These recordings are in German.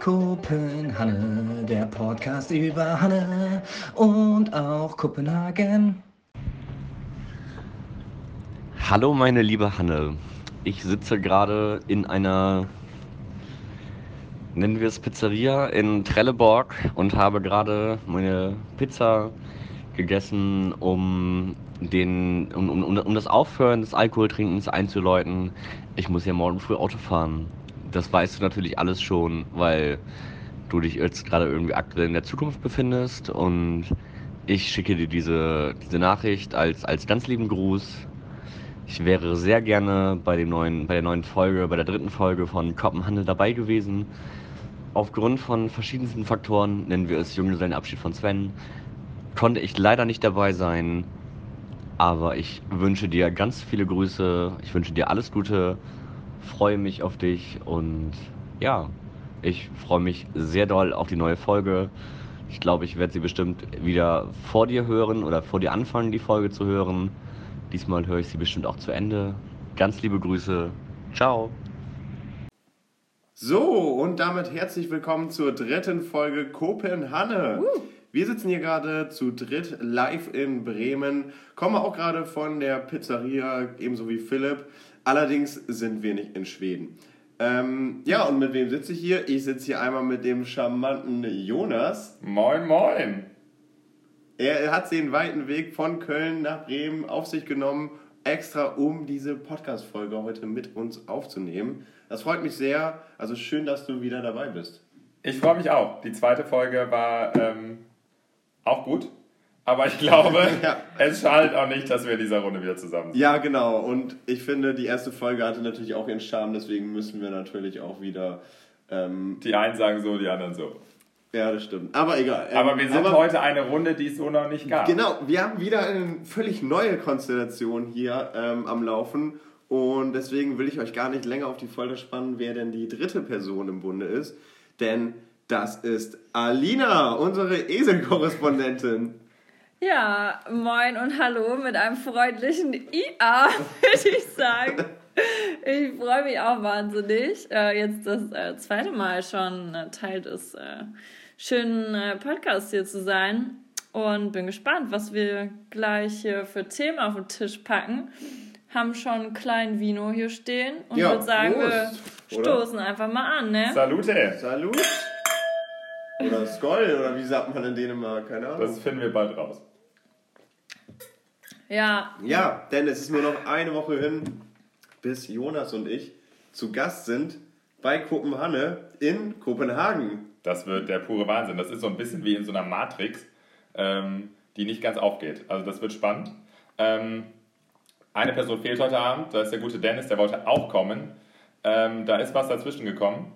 Kopenhanne, der Podcast über Hanne und auch Kopenhagen. Hallo meine liebe Hanne, ich sitze gerade in einer, nennen wir es Pizzeria in Trelleborg und habe gerade meine Pizza gegessen, um, den, um, um, um das Aufhören des Alkoholtrinkens einzuläuten. Ich muss ja morgen früh Auto fahren. Das weißt du natürlich alles schon, weil du dich jetzt gerade irgendwie aktuell in der Zukunft befindest und ich schicke dir diese, diese Nachricht als, als ganz lieben Gruß. Ich wäre sehr gerne bei, dem neuen, bei der neuen Folge, bei der dritten Folge von Koppenhandel dabei gewesen. Aufgrund von verschiedensten Faktoren, nennen wir es Junggesellenabschied von Sven, konnte ich leider nicht dabei sein. Aber ich wünsche dir ganz viele Grüße. Ich wünsche dir alles Gute. Freue mich auf dich und ja, ich freue mich sehr doll auf die neue Folge. Ich glaube, ich werde sie bestimmt wieder vor dir hören oder vor dir anfangen, die Folge zu hören. Diesmal höre ich sie bestimmt auch zu Ende. Ganz liebe Grüße. Ciao. So, und damit herzlich willkommen zur dritten Folge Kopenhanne. Uh. Wir sitzen hier gerade zu dritt live in Bremen, kommen auch gerade von der Pizzeria, ebenso wie Philipp. Allerdings sind wir nicht in Schweden. Ähm, ja, und mit wem sitze ich hier? Ich sitze hier einmal mit dem charmanten Jonas. Moin, moin. Er hat den weiten Weg von Köln nach Bremen auf sich genommen, extra um diese Podcast-Folge heute mit uns aufzunehmen. Das freut mich sehr. Also schön, dass du wieder dabei bist. Ich freue mich auch. Die zweite Folge war ähm, auch gut. Aber ich glaube, ja. es schadet auch nicht, dass wir in dieser Runde wieder zusammen sind. Ja, genau. Und ich finde, die erste Folge hatte natürlich auch ihren Charme, deswegen müssen wir natürlich auch wieder. Ähm, die einen sagen so, die anderen so. Ja, das stimmt. Aber egal. Ähm, aber wir sind aber, heute eine Runde, die es so noch nicht gab. Genau, wir haben wieder eine völlig neue Konstellation hier ähm, am Laufen. Und deswegen will ich euch gar nicht länger auf die Folter spannen, wer denn die dritte Person im Bunde ist. Denn das ist Alina, unsere Eselkorrespondentin. Ja, moin und hallo mit einem freundlichen IA, würde ich sagen. Ich freue mich auch wahnsinnig, äh, jetzt das äh, zweite Mal schon äh, Teil des schönen Podcasts hier zu sein und bin gespannt, was wir gleich hier für Themen auf den Tisch packen. Haben schon einen kleinen Vino hier stehen und ja, würde sagen, Prost, wir stoßen einfach mal an, ne? Salute! Salut! Oder Skoll, oder wie sagt man in Dänemark? Keine Ahnung. Das finden wir bald raus. Ja. Ja, denn es ist nur noch eine Woche hin, bis Jonas und ich zu Gast sind bei Kopenhanne in Kopenhagen. Das wird der pure Wahnsinn. Das ist so ein bisschen wie in so einer Matrix, ähm, die nicht ganz aufgeht. Also das wird spannend. Ähm, eine Person fehlt heute Abend, das ist der gute Dennis, der wollte auch kommen. Ähm, da ist was dazwischen gekommen.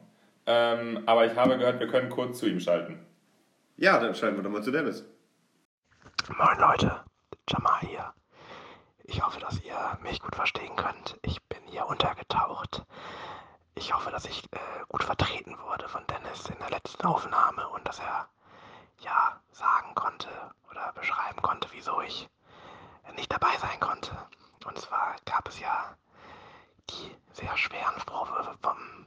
Ähm, aber ich habe gehört, wir können kurz zu ihm schalten. Ja, dann schalten wir doch mal zu Dennis. Moin Leute, Jamal hier. Ich hoffe, dass ihr mich gut verstehen könnt. Ich bin hier untergetaucht. Ich hoffe, dass ich äh, gut vertreten wurde von Dennis in der letzten Aufnahme und dass er ja sagen konnte oder beschreiben konnte, wieso ich nicht dabei sein konnte. Und zwar gab es ja die sehr schweren Vorwürfe vom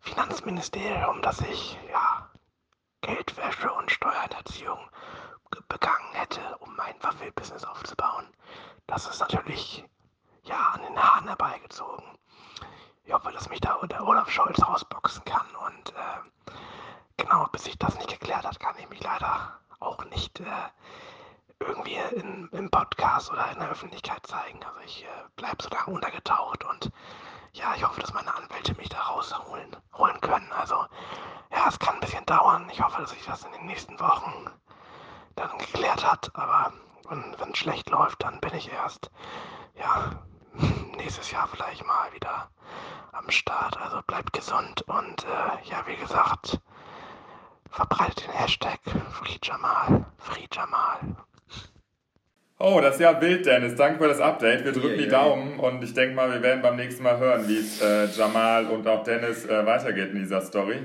Finanzministerium, dass ich ja Geldwäsche und Steuerhinterziehung begangen hätte, um mein Waffelbusiness aufzubauen. Das ist natürlich ja an den Haaren herbeigezogen. Ich hoffe, dass mich da der Olaf Scholz rausboxen kann und äh, genau, bis sich das nicht geklärt hat, kann ich mich leider auch nicht äh, irgendwie in, im Podcast oder in der Öffentlichkeit zeigen. Also ich äh, bleibe so lange untergetaucht und ja, ich hoffe, dass meine Anwälte mich da rausholen holen können. Also ja, es kann ein bisschen dauern. Ich hoffe, dass sich das in den nächsten Wochen dann geklärt hat, aber wenn es schlecht läuft, dann bin ich erst, ja, nächstes Jahr vielleicht mal wieder am Start. Also bleibt gesund und äh, ja, wie gesagt, verbreitet den Hashtag FreeJamal. FreeJamal. Oh, das ist ja wild, Dennis. Danke für das Update. Wir drücken yeah, die Daumen yeah. und ich denke mal, wir werden beim nächsten Mal hören, wie es äh, Jamal und auch Dennis äh, weitergeht in dieser Story.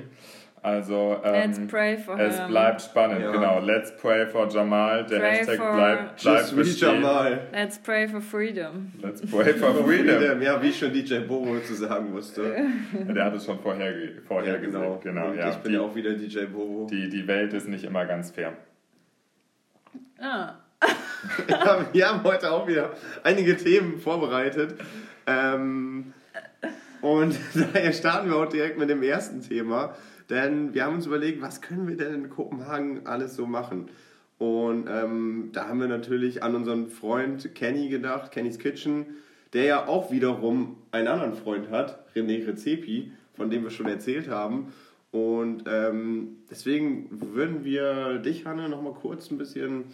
Also Let's ähm, pray for es him. bleibt spannend, Ja. genau. Let's pray for Jamal. Der Pray Hashtag bleibt, bleibt bestehen. Jamal. Let's pray for freedom. Let's pray for freedom. Ja, wie schon DJ Bobo zu sagen wusste. Der hat es schon vorher, vorher Ja, genau. gesagt. Genau, Und ja. ich bin die, ja auch wieder DJ Bobo. die, die Welt ist nicht immer ganz fair. Ah. Ja, wir haben heute auch wieder einige Themen vorbereitet. Ähm, und daher starten wir auch direkt mit dem ersten Thema. Denn wir haben uns überlegt, was können wir denn in Kopenhagen alles so machen? Und ähm, da haben wir natürlich an unseren Freund Kenny gedacht, Kenny's Kitchen, der ja auch wiederum einen anderen Freund hat, René Rezepi, von dem wir schon erzählt haben. Und ähm, deswegen würden wir dich, Hanne, noch mal kurz ein bisschen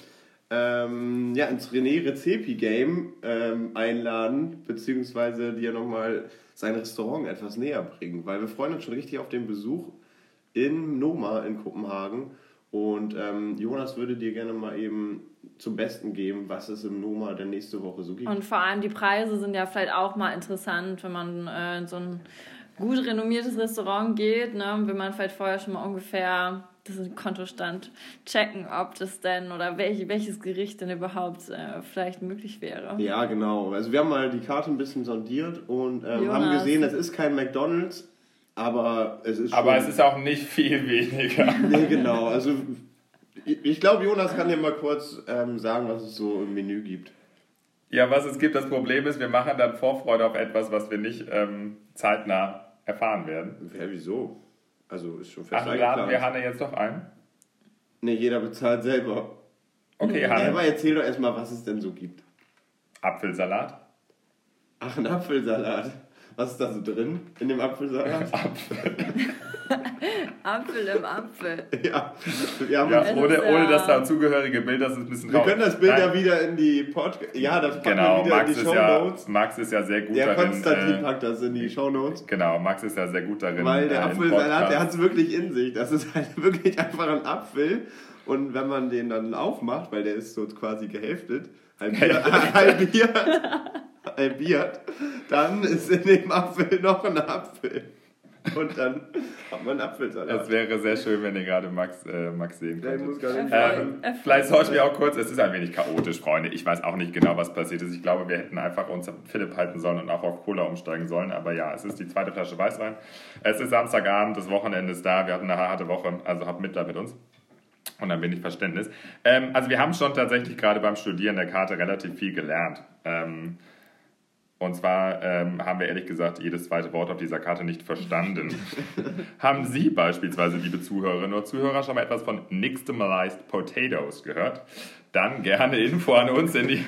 ähm, ja, ins René Rezepi Game ähm, einladen, beziehungsweise dir nochmal sein Restaurant etwas näher bringen, weil wir freuen uns schon richtig auf den Besuch in Noma in Kopenhagen. Und ähm, Jonas würde dir gerne mal eben zum Besten geben, was es im Noma der nächste Woche so gibt. Und vor allem die Preise sind ja vielleicht auch mal interessant, wenn man äh, in so ein gut renommiertes Restaurant geht, ne, will man vielleicht vorher schon mal ungefähr das Kontostand checken, ob das denn oder welch, welches Gericht denn überhaupt äh, vielleicht möglich wäre. Ja, genau. Also wir haben mal die Karte ein bisschen sondiert und ähm, haben gesehen, es ist kein McDonald's, aber es ist Aber es ist auch nicht viel weniger. Nee, genau. Also ich, glaube, Jonas kann dir mal kurz ähm, sagen, was es so im Menü gibt. Ja, was es gibt, das Problem ist, wir machen dann Vorfreude auf etwas, was wir nicht ähm, zeitnah erfahren werden. Ja, wieso? Also ist schon fest Ach, laden wir. Hanne jetzt doch ein? Nee, jeder bezahlt selber. Okay, Ja, aber Hanne. erzähl doch erstmal, was es denn so gibt. Apfelsalat. Ach, ein Apfelsalat. Was ist da so drin in dem Apfelsalat? Apfel im Apfel. ja, wir, haben Ja, Es ohne, ist, ohne das dazugehörige Bild, das ist ein bisschen wir können das Bild Nein, ja wieder in die Podcast... Ja, das packen Genau, wir wieder Max in die ist, ja, Shownotes. Max ist ja sehr gut Der darin. Konstantin Äh, packt das in die Shownotes. genau, Max ist ja sehr gut darin. Weil der äh, Apfelsalat, der hat es wirklich in sich. Das ist halt wirklich einfach ein Apfel. Und wenn man den dann aufmacht, weil der ist so quasi gehälftet, halbiert, halbiert, halbiert, dann ist in dem Apfel noch ein Apfel. Und dann hat man einen Apfelsalat. Es wäre sehr schön, wenn ihr gerade Max, äh, Max sehen könntet. muss gar nicht Erfolg. sagen. Erfolg. Vielleicht sollten wir auch kurz, es ist ein wenig chaotisch, Freunde. Ich weiß auch nicht genau, was passiert ist. Ich glaube, wir hätten einfach uns Philipp halten sollen und auch auf Cola umsteigen sollen. Aber ja, es ist die zweite Flasche Weißwein. Es ist Samstagabend, das Wochenende ist da. Wir hatten eine harte Woche, also habt Mitleid mit uns. Und ein wenig Verständnis. Ähm, also wir haben schon tatsächlich gerade beim Studieren der Karte relativ viel gelernt. Ähm, und zwar ähm, haben wir ehrlich gesagt jedes zweite Wort auf dieser Karte nicht verstanden. haben Sie beispielsweise, liebe Zuhörerinnen oder Zuhörer, schon mal etwas von Nixtamalized Potatoes gehört? Dann gerne Info an uns in, die,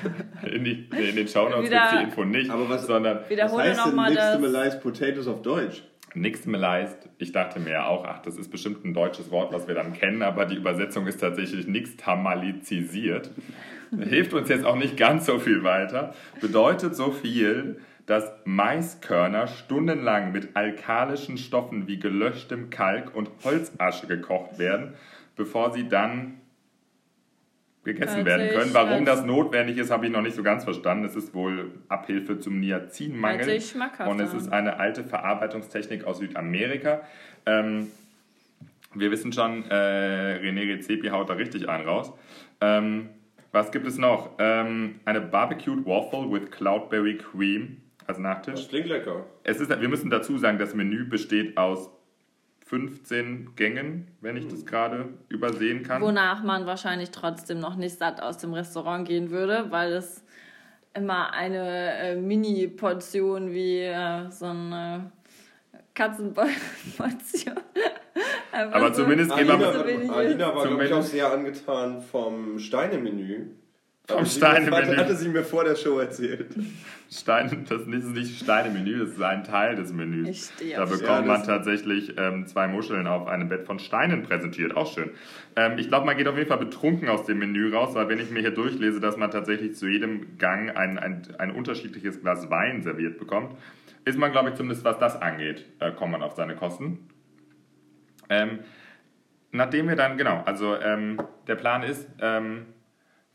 in, die, in den Shownotes gibt es die Info nicht, Aber was- sondern Was Wiederhole heißt denn nochmal das. Nixtamalized Potatoes auf Deutsch? Nixtamalized. Ich dachte mir auch, ach, das ist bestimmt ein deutsches Wort, was wir dann kennen, aber die Übersetzung ist tatsächlich nixtamalizisiert. Hilft uns jetzt auch nicht ganz so viel weiter. Bedeutet so viel, dass Maiskörner stundenlang mit alkalischen Stoffen wie gelöschtem Kalk und Holzasche gekocht werden, bevor sie dann gegessen Hört werden können. Warum als- das notwendig ist, habe ich noch nicht so ganz verstanden. Es ist wohl Abhilfe zum Niacinmangel. Und es ist eine alte Verarbeitungstechnik aus Südamerika. Ähm, wir wissen schon, äh, René Rezepi haut da richtig einen raus. Ähm, was gibt es noch? Ähm, eine Barbecued Waffle with Cloudberry Cream als Nachtisch. klingt lecker. Es ist, wir müssen dazu sagen, das Menü besteht aus 15 Gängen, wenn ich das gerade übersehen kann. Wonach man wahrscheinlich trotzdem noch nicht satt aus dem Restaurant gehen würde, weil es immer eine äh, Mini-Portion wie äh, so eine Katzenportion. Aber so- zumindest gehen wir Alina, war, Alina war, glaube ich, Zumindest- auch sehr angetan vom Steinemenü. Vom sie Steinemenü. mir- Hatte sie mir vor der Show erzählt. Stein, das ist nicht Steine-Menü, das ist ein Teil des Menüs. Ich stehe Da bekommt Ja, man das- tatsächlich ähm, zwei Muscheln auf einem Bett von Steinen präsentiert. Auch schön. Ähm, ich glaube, man geht auf jeden Fall betrunken aus dem Menü raus, weil wenn ich mir hier durchlese, dass man tatsächlich zu jedem Gang ein, ein, ein unterschiedliches Glas Wein serviert bekommt, ist man, glaube ich, zumindest was das angeht, äh, kommt man auf seine Kosten. Ähm, nachdem wir dann, genau, also ähm, der Plan ist, ähm,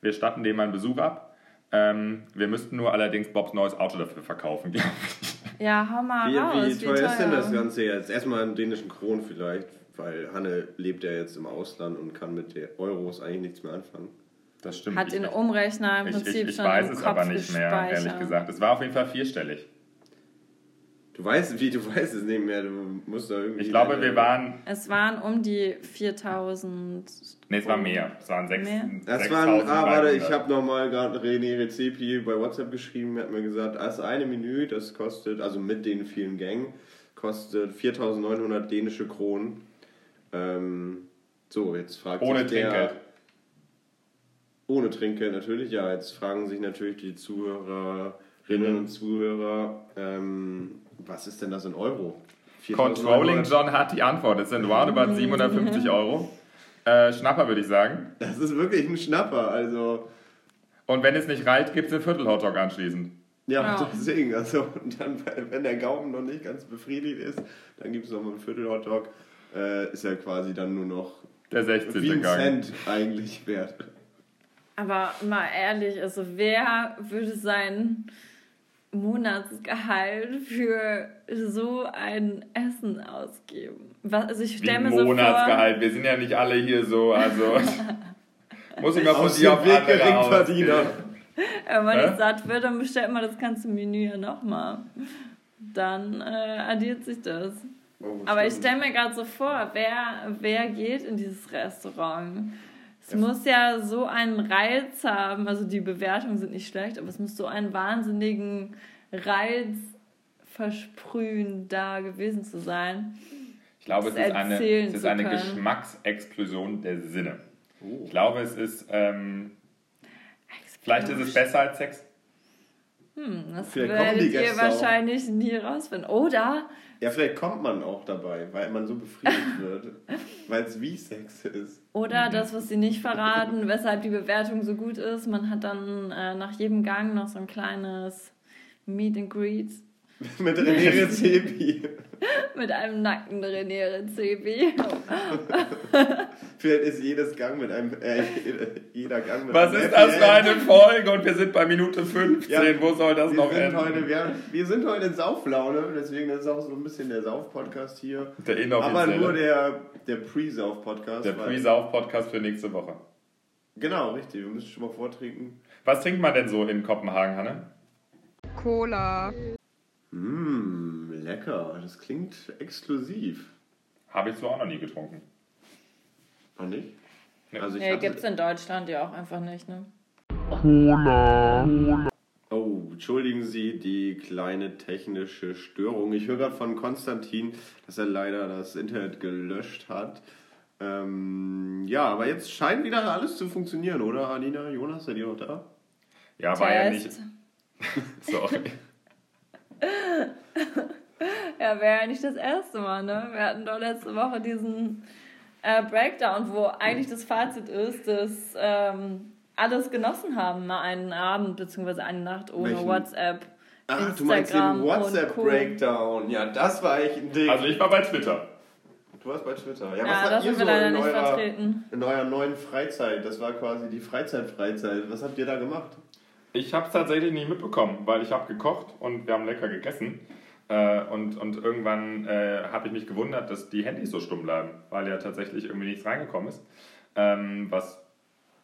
wir statten dem einen Besuch ab. Ähm, wir müssten nur allerdings Bobs neues Auto dafür verkaufen, glaube ich. Ja, hau mal Wie, raus. wie teuer ist denn teuer? das Ganze jetzt? Erstmal in dänischen Kronen vielleicht. weil Hanne lebt ja jetzt im Ausland und kann mit den Euros eigentlich nichts mehr anfangen. Das stimmt. Hat ich, den Umrechner im ich, Prinzip ich, ich schon weiß im es Kopf aber nicht mehr, gespeichert. ehrlich gesagt. Es war auf jeden Fall vierstellig. Du weißt, wie du weißt es nicht mehr. Du musst da irgendwie. Ich glaube, wir waren. Es waren um die 4000. Nee, es war mehr. Es waren sechs. Mehr? Das waren, ah, warte, ich 6.300. habe nochmal gerade René Rezepi bei WhatsApp geschrieben, er hat mir gesagt, das eine Menü, das kostet, also mit den vielen Gängen, kostet 4.900 dänische Kronen. Ähm, so, jetzt fragt Ohne sich der... Trinkgeld. Ohne Trinkgeld natürlich, ja. Jetzt fragen sich natürlich die Zuhörerinnen und Zuhörer, ähm, was ist denn das in Euro? 4.900? Controlling John hat die Antwort. Es sind roundabout 750 Euro. Äh, Schnapper, würde ich sagen. Das ist wirklich ein Schnapper, also... Und wenn es nicht reicht, gibt es einen Viertel-Hotdog anschließend. Ja, Ja. deswegen, also und dann, wenn der Gaumen noch nicht ganz befriedigt ist, dann gibt es noch mal einen Viertel-Hotdog. Äh, ist ja quasi dann nur noch Der 16. wie ein Gang. Cent eigentlich wert. Aber mal ehrlich, also wer würde sein Monatsgehalt für so ein Essen ausgeben? Was, also ich stelle mir so vor, Monatsgehalt. Wir sind ja nicht alle hier so, also. Muss ich mal von dir auf Weg andere Geringverdiener. wenn man nicht satt wird, dann bestellt man das ganze Menü ja nochmal. Dann äh, addiert sich das. Oh, Aber ich stelle mir gerade so vor, wer, wer geht in dieses Restaurant? Es muss ja so einen Reiz haben, also die Bewertungen sind nicht schlecht, aber es muss so einen wahnsinnigen Reiz versprühen, da gewesen zu sein. Ich glaube, es ist eine, es ist eine. Geschmacksexplosion der Sinne. Oh. Ich glaube, es ist. Ähm, vielleicht ist es besser als Sex. Hm, das Vielleicht werdet ihr Gäste auch. wahrscheinlich nie rausfinden. Oder Ja, vielleicht kommt man auch dabei, weil man so befriedigt wird. Weil es wie Sex ist. Oder das, was sie nicht verraten, weshalb die Bewertung so gut ist. Man hat dann äh, nach jedem Gang noch so ein kleines Meet and Greet Mit René Rezepi. mit einem nackten René Rezepi. Vielleicht ist jedes Gang mit einem. Äh, jeder Gang mit Was einem ist das für eine Folge? Und wir sind bei Minute 15. Ja, Wo soll das wir noch sind enden? Heute, wir, wir sind heute in Sauflaune, deswegen ist auch so ein bisschen der Sauf-Podcast hier. Der Aber nur der, der Pre-Sauf-Podcast. Der Pre-Sauf-Podcast für nächste Woche. Genau, richtig. Wir müssen schon mal vortrinken. Was trinkt man denn so in Kopenhagen, Hanne? Cola. Mmm, lecker. Das klingt exklusiv. Habe ich so auch noch nie getrunken. Noch nicht? Nee. Also ich Nee, hatte- gibt's in Deutschland ja auch einfach nicht, ne? Oh, entschuldigen Sie die kleine technische Störung. Ich höre gerade von Konstantin, dass er leider das Internet gelöscht hat. Ähm, ja, aber jetzt scheint wieder alles zu funktionieren, oder Alina? Jonas, seid ihr noch da? Ja, war ja nicht. Test. Sorry. Ja, wäre ja nicht das erste Mal, ne? Wir hatten doch letzte Woche diesen äh, Breakdown, wo eigentlich das Fazit ist, dass ähm, alles genossen haben, mal einen Abend bzw. eine Nacht ohne Welchen? WhatsApp. Ach, du meinst den. WhatsApp-Breakdown. Ja, das war echt ein Ding. Also ich war bei Twitter. du warst bei Twitter. Ja, Ja, was das habt ihr so leider in nicht eurer, vertreten. in eurer neuen Freizeit? Das war quasi die Freizeit-Freizeit. Was habt ihr da gemacht? Ich habe es tatsächlich nicht mitbekommen, weil ich habe gekocht und wir haben lecker gegessen. Äh, und, und irgendwann äh, habe ich mich gewundert, dass die Handys so stumm bleiben, weil ja tatsächlich irgendwie nichts reingekommen ist. Ähm, was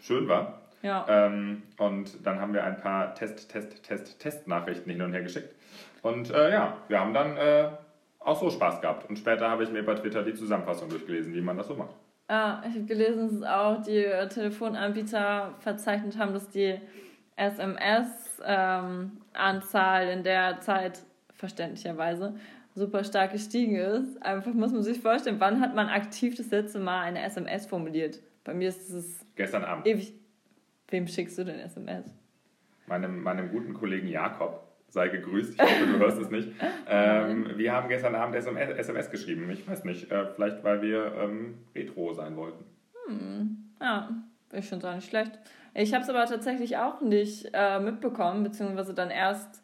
schön war. Ja. Ähm, und dann haben wir ein paar Test, Test, Test, Test-Nachrichten hin und her geschickt. Und äh, ja, wir haben dann äh, auch so Spaß gehabt. Und später habe ich mir bei Twitter die Zusammenfassung durchgelesen, wie man das so macht. Ja, ich habe gelesen, dass auch die äh, Telefonanbieter verzeichnet haben, dass die SMS-Anzahl in der Zeit verständlicherweise super stark gestiegen ist. Einfach muss man sich vorstellen, wann hat man aktiv das letzte Mal eine SMS formuliert? Bei mir ist es Gestern Abend. ewig. Wem schickst du denn SMS? meinem, meinem guten Kollegen Jakob, sei gegrüßt, ich hoffe, du hörst es nicht. Ähm, wir haben gestern Abend SMS, SMS geschrieben. Ich weiß nicht, äh, vielleicht weil wir ähm, retro sein wollten. Ja, ich finde es auch nicht schlecht. Ich habe es aber tatsächlich auch nicht äh, mitbekommen, beziehungsweise dann erst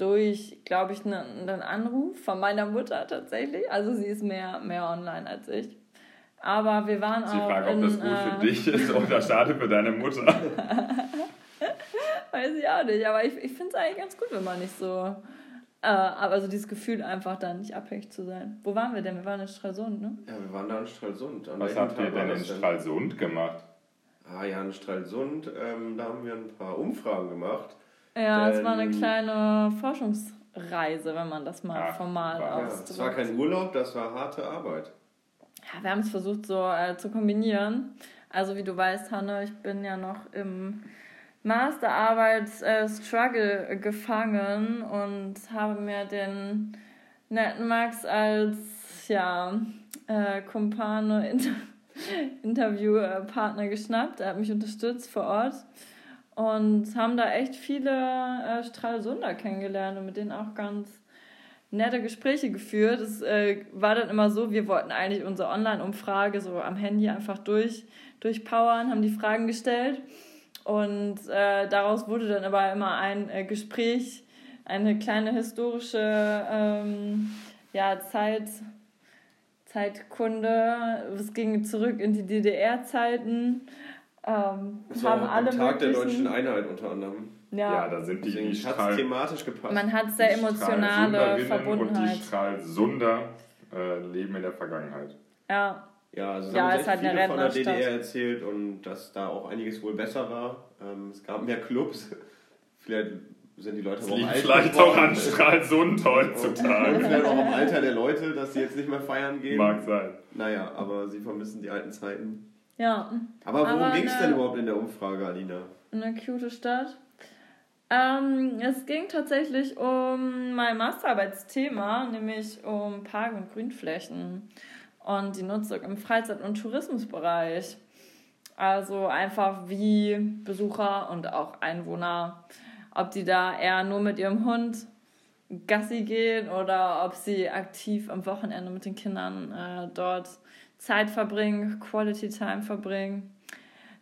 durch, glaube ich, einen einen Anruf von meiner Mutter tatsächlich. Also sie ist mehr, mehr online als ich. Aber wir waren Sie auch fragen, ob in, das gut äh, für dich ist oder schade für deine Mutter. Weiß ich auch nicht, aber ich, ich finde es eigentlich ganz gut, wenn man nicht so Äh, aber so dieses Gefühl einfach dann nicht abhängig zu sein. Wo waren wir denn? Wir waren in Stralsund, ne? Ja, wir waren da in Stralsund. An Was habt ihr denn in Stralsund gemacht? Ah ja, in Stralsund, ähm, da haben wir ein paar Umfragen gemacht. Ja, es war eine kleine Forschungsreise, wenn man das mal Ah, formal war- Ja, ausdrückt. es war kein Urlaub, das war harte Arbeit. Ja, wir haben es versucht so äh, zu kombinieren. Also wie du weißt, Hanne, ich bin ja noch im Masterarbeit-Struggle gefangen und habe mir den netten Max als ja, äh, Kumpane, Inter Interviewpartner geschnappt. Er hat mich unterstützt vor Ort und haben da echt viele äh, Stralsunder kennengelernt und mit denen auch ganz nette Gespräche geführt. Es äh, war dann immer so, wir wollten eigentlich unsere Online-Umfrage so am Handy einfach durch, durchpowern, haben die Fragen gestellt und äh, daraus wurde dann aber immer ein äh, Gespräch, eine kleine historische ähm, ja, Zeit, Zeitkunde. Es ging zurück in die DDR-Zeiten. Ähm, Das war haben auch alle Tag der deutschen Einheit unter anderem. Ja, ja, da sind die, die hat Strahl, es thematisch gepasst. man hat sehr emotionale Verbundenheit. Und die Stralsunder äh, leben in der Vergangenheit. Ja, Ja, also es Ja, ist echt halt eine viele von der. DDR erzählt und dass da auch einiges wohl besser war. Ähm, es gab mehr Clubs. Vielleicht sind die Leute Das auch liegt alt vielleicht auch an Stralsund heutzutage. Vielleicht auch am Alter der Leute, dass sie jetzt nicht mehr feiern gehen. Mag sein. Naja, aber sie vermissen die alten Zeiten. Ja. Aber worum ging es denn überhaupt in der Umfrage, Alina? eine cute Stadt. Ähm, es ging tatsächlich um mein Masterarbeitsthema, nämlich um Park- und Grünflächen und die Nutzung im Freizeit- und Tourismusbereich. Also einfach wie Besucher und auch Einwohner, ob die da eher nur mit ihrem Hund Gassi gehen oder ob sie aktiv am Wochenende mit den Kindern äh, dort Zeit verbringen, Quality Time verbringen.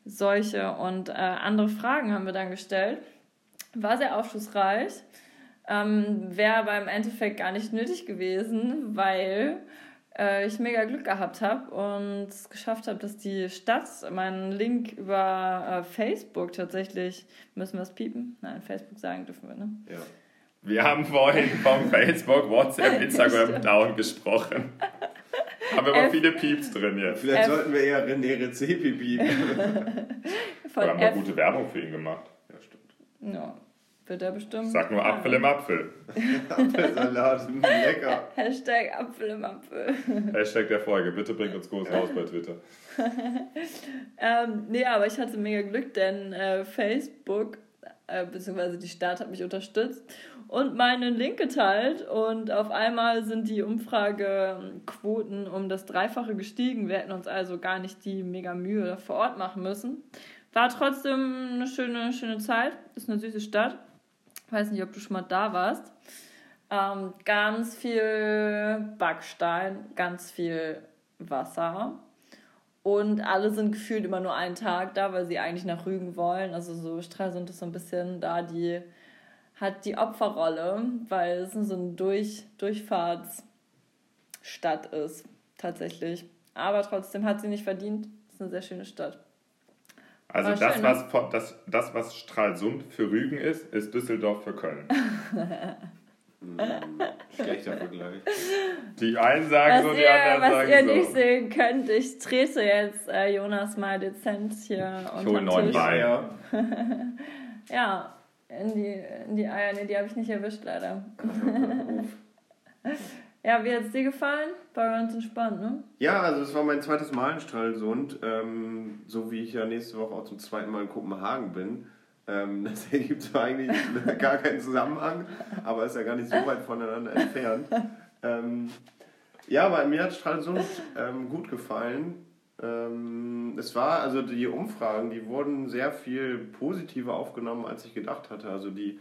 Solche und äh, andere Fragen haben wir dann gestellt. War sehr aufschlussreich. Ähm, Wäre aber im Endeffekt gar nicht nötig gewesen, weil äh, ich mega Glück gehabt habe und es geschafft habe, dass die Stadt meinen Link über äh, Facebook tatsächlich, müssen wir es piepen? Nein, Facebook sagen dürfen wir, ne? Ja. Wir haben vorhin vom Facebook, WhatsApp, Instagram down gesprochen. Haben aber F- viele Pieps drin jetzt. Vielleicht F- sollten wir eher René Rezepi. Von Wir haben F. gute Werbung für ihn gemacht. ja, stimmt. Ja, wird er bestimmt. Sag nur Apfel im Apfel. Apfelsalat, mm, lecker. Hashtag Apfel im Apfel. Hashtag der Folge. Bitte bringt uns groß raus bei Twitter. Ähm, nee, aber ich hatte mega Glück, denn äh, Facebook, äh, beziehungsweise die Stadt hat mich unterstützt und meinen Link geteilt und auf einmal sind die Umfragequoten um das Dreifache gestiegen. Wir hätten uns also gar nicht die mega Mühe vor Ort machen müssen. War trotzdem eine schöne, schöne Zeit. Ist eine süße Stadt. Weiß nicht, ob du schon mal da warst. Ähm, ganz viel Backstein, ganz viel Wasser. Und alle sind gefühlt immer nur einen Tag da, weil sie eigentlich nach Rügen wollen. Also so Stralsund ist so ein bisschen da, die hat die Opferrolle, weil es so eine Durch, Durchfahrtsstadt ist, tatsächlich. Aber trotzdem hat sie nicht verdient. Ist eine sehr schöne Stadt. Also das, schön, ne? was, von- das, das, was Stralsund für Rügen ist, ist Düsseldorf für Köln. Schlechter Vergleich. Die einen sagen Was so, die ihr, anderen was sagen ihr so. nicht sehen könnt, ich trete jetzt äh, Jonas mal dezent hier unter neun Tisch. Ja, Ja, in die, in die Eier. Nee, die habe ich nicht erwischt, leider. Ja, wie hat es dir gefallen? War ganz entspannt, ne? ja, also es war mein zweites Mal in Stralsund. Ähm, so wie ich ja nächste Woche auch zum zweiten Mal in Kopenhagen bin. Ähm, das ergibt zwar eigentlich gar keinen Zusammenhang, aber ist ja gar nicht so weit voneinander entfernt. Ähm, ja, aber mir hat Stralsund ähm, gut gefallen. Ähm, es war, also die Umfragen, die wurden sehr viel positiver aufgenommen, als ich gedacht hatte. Also die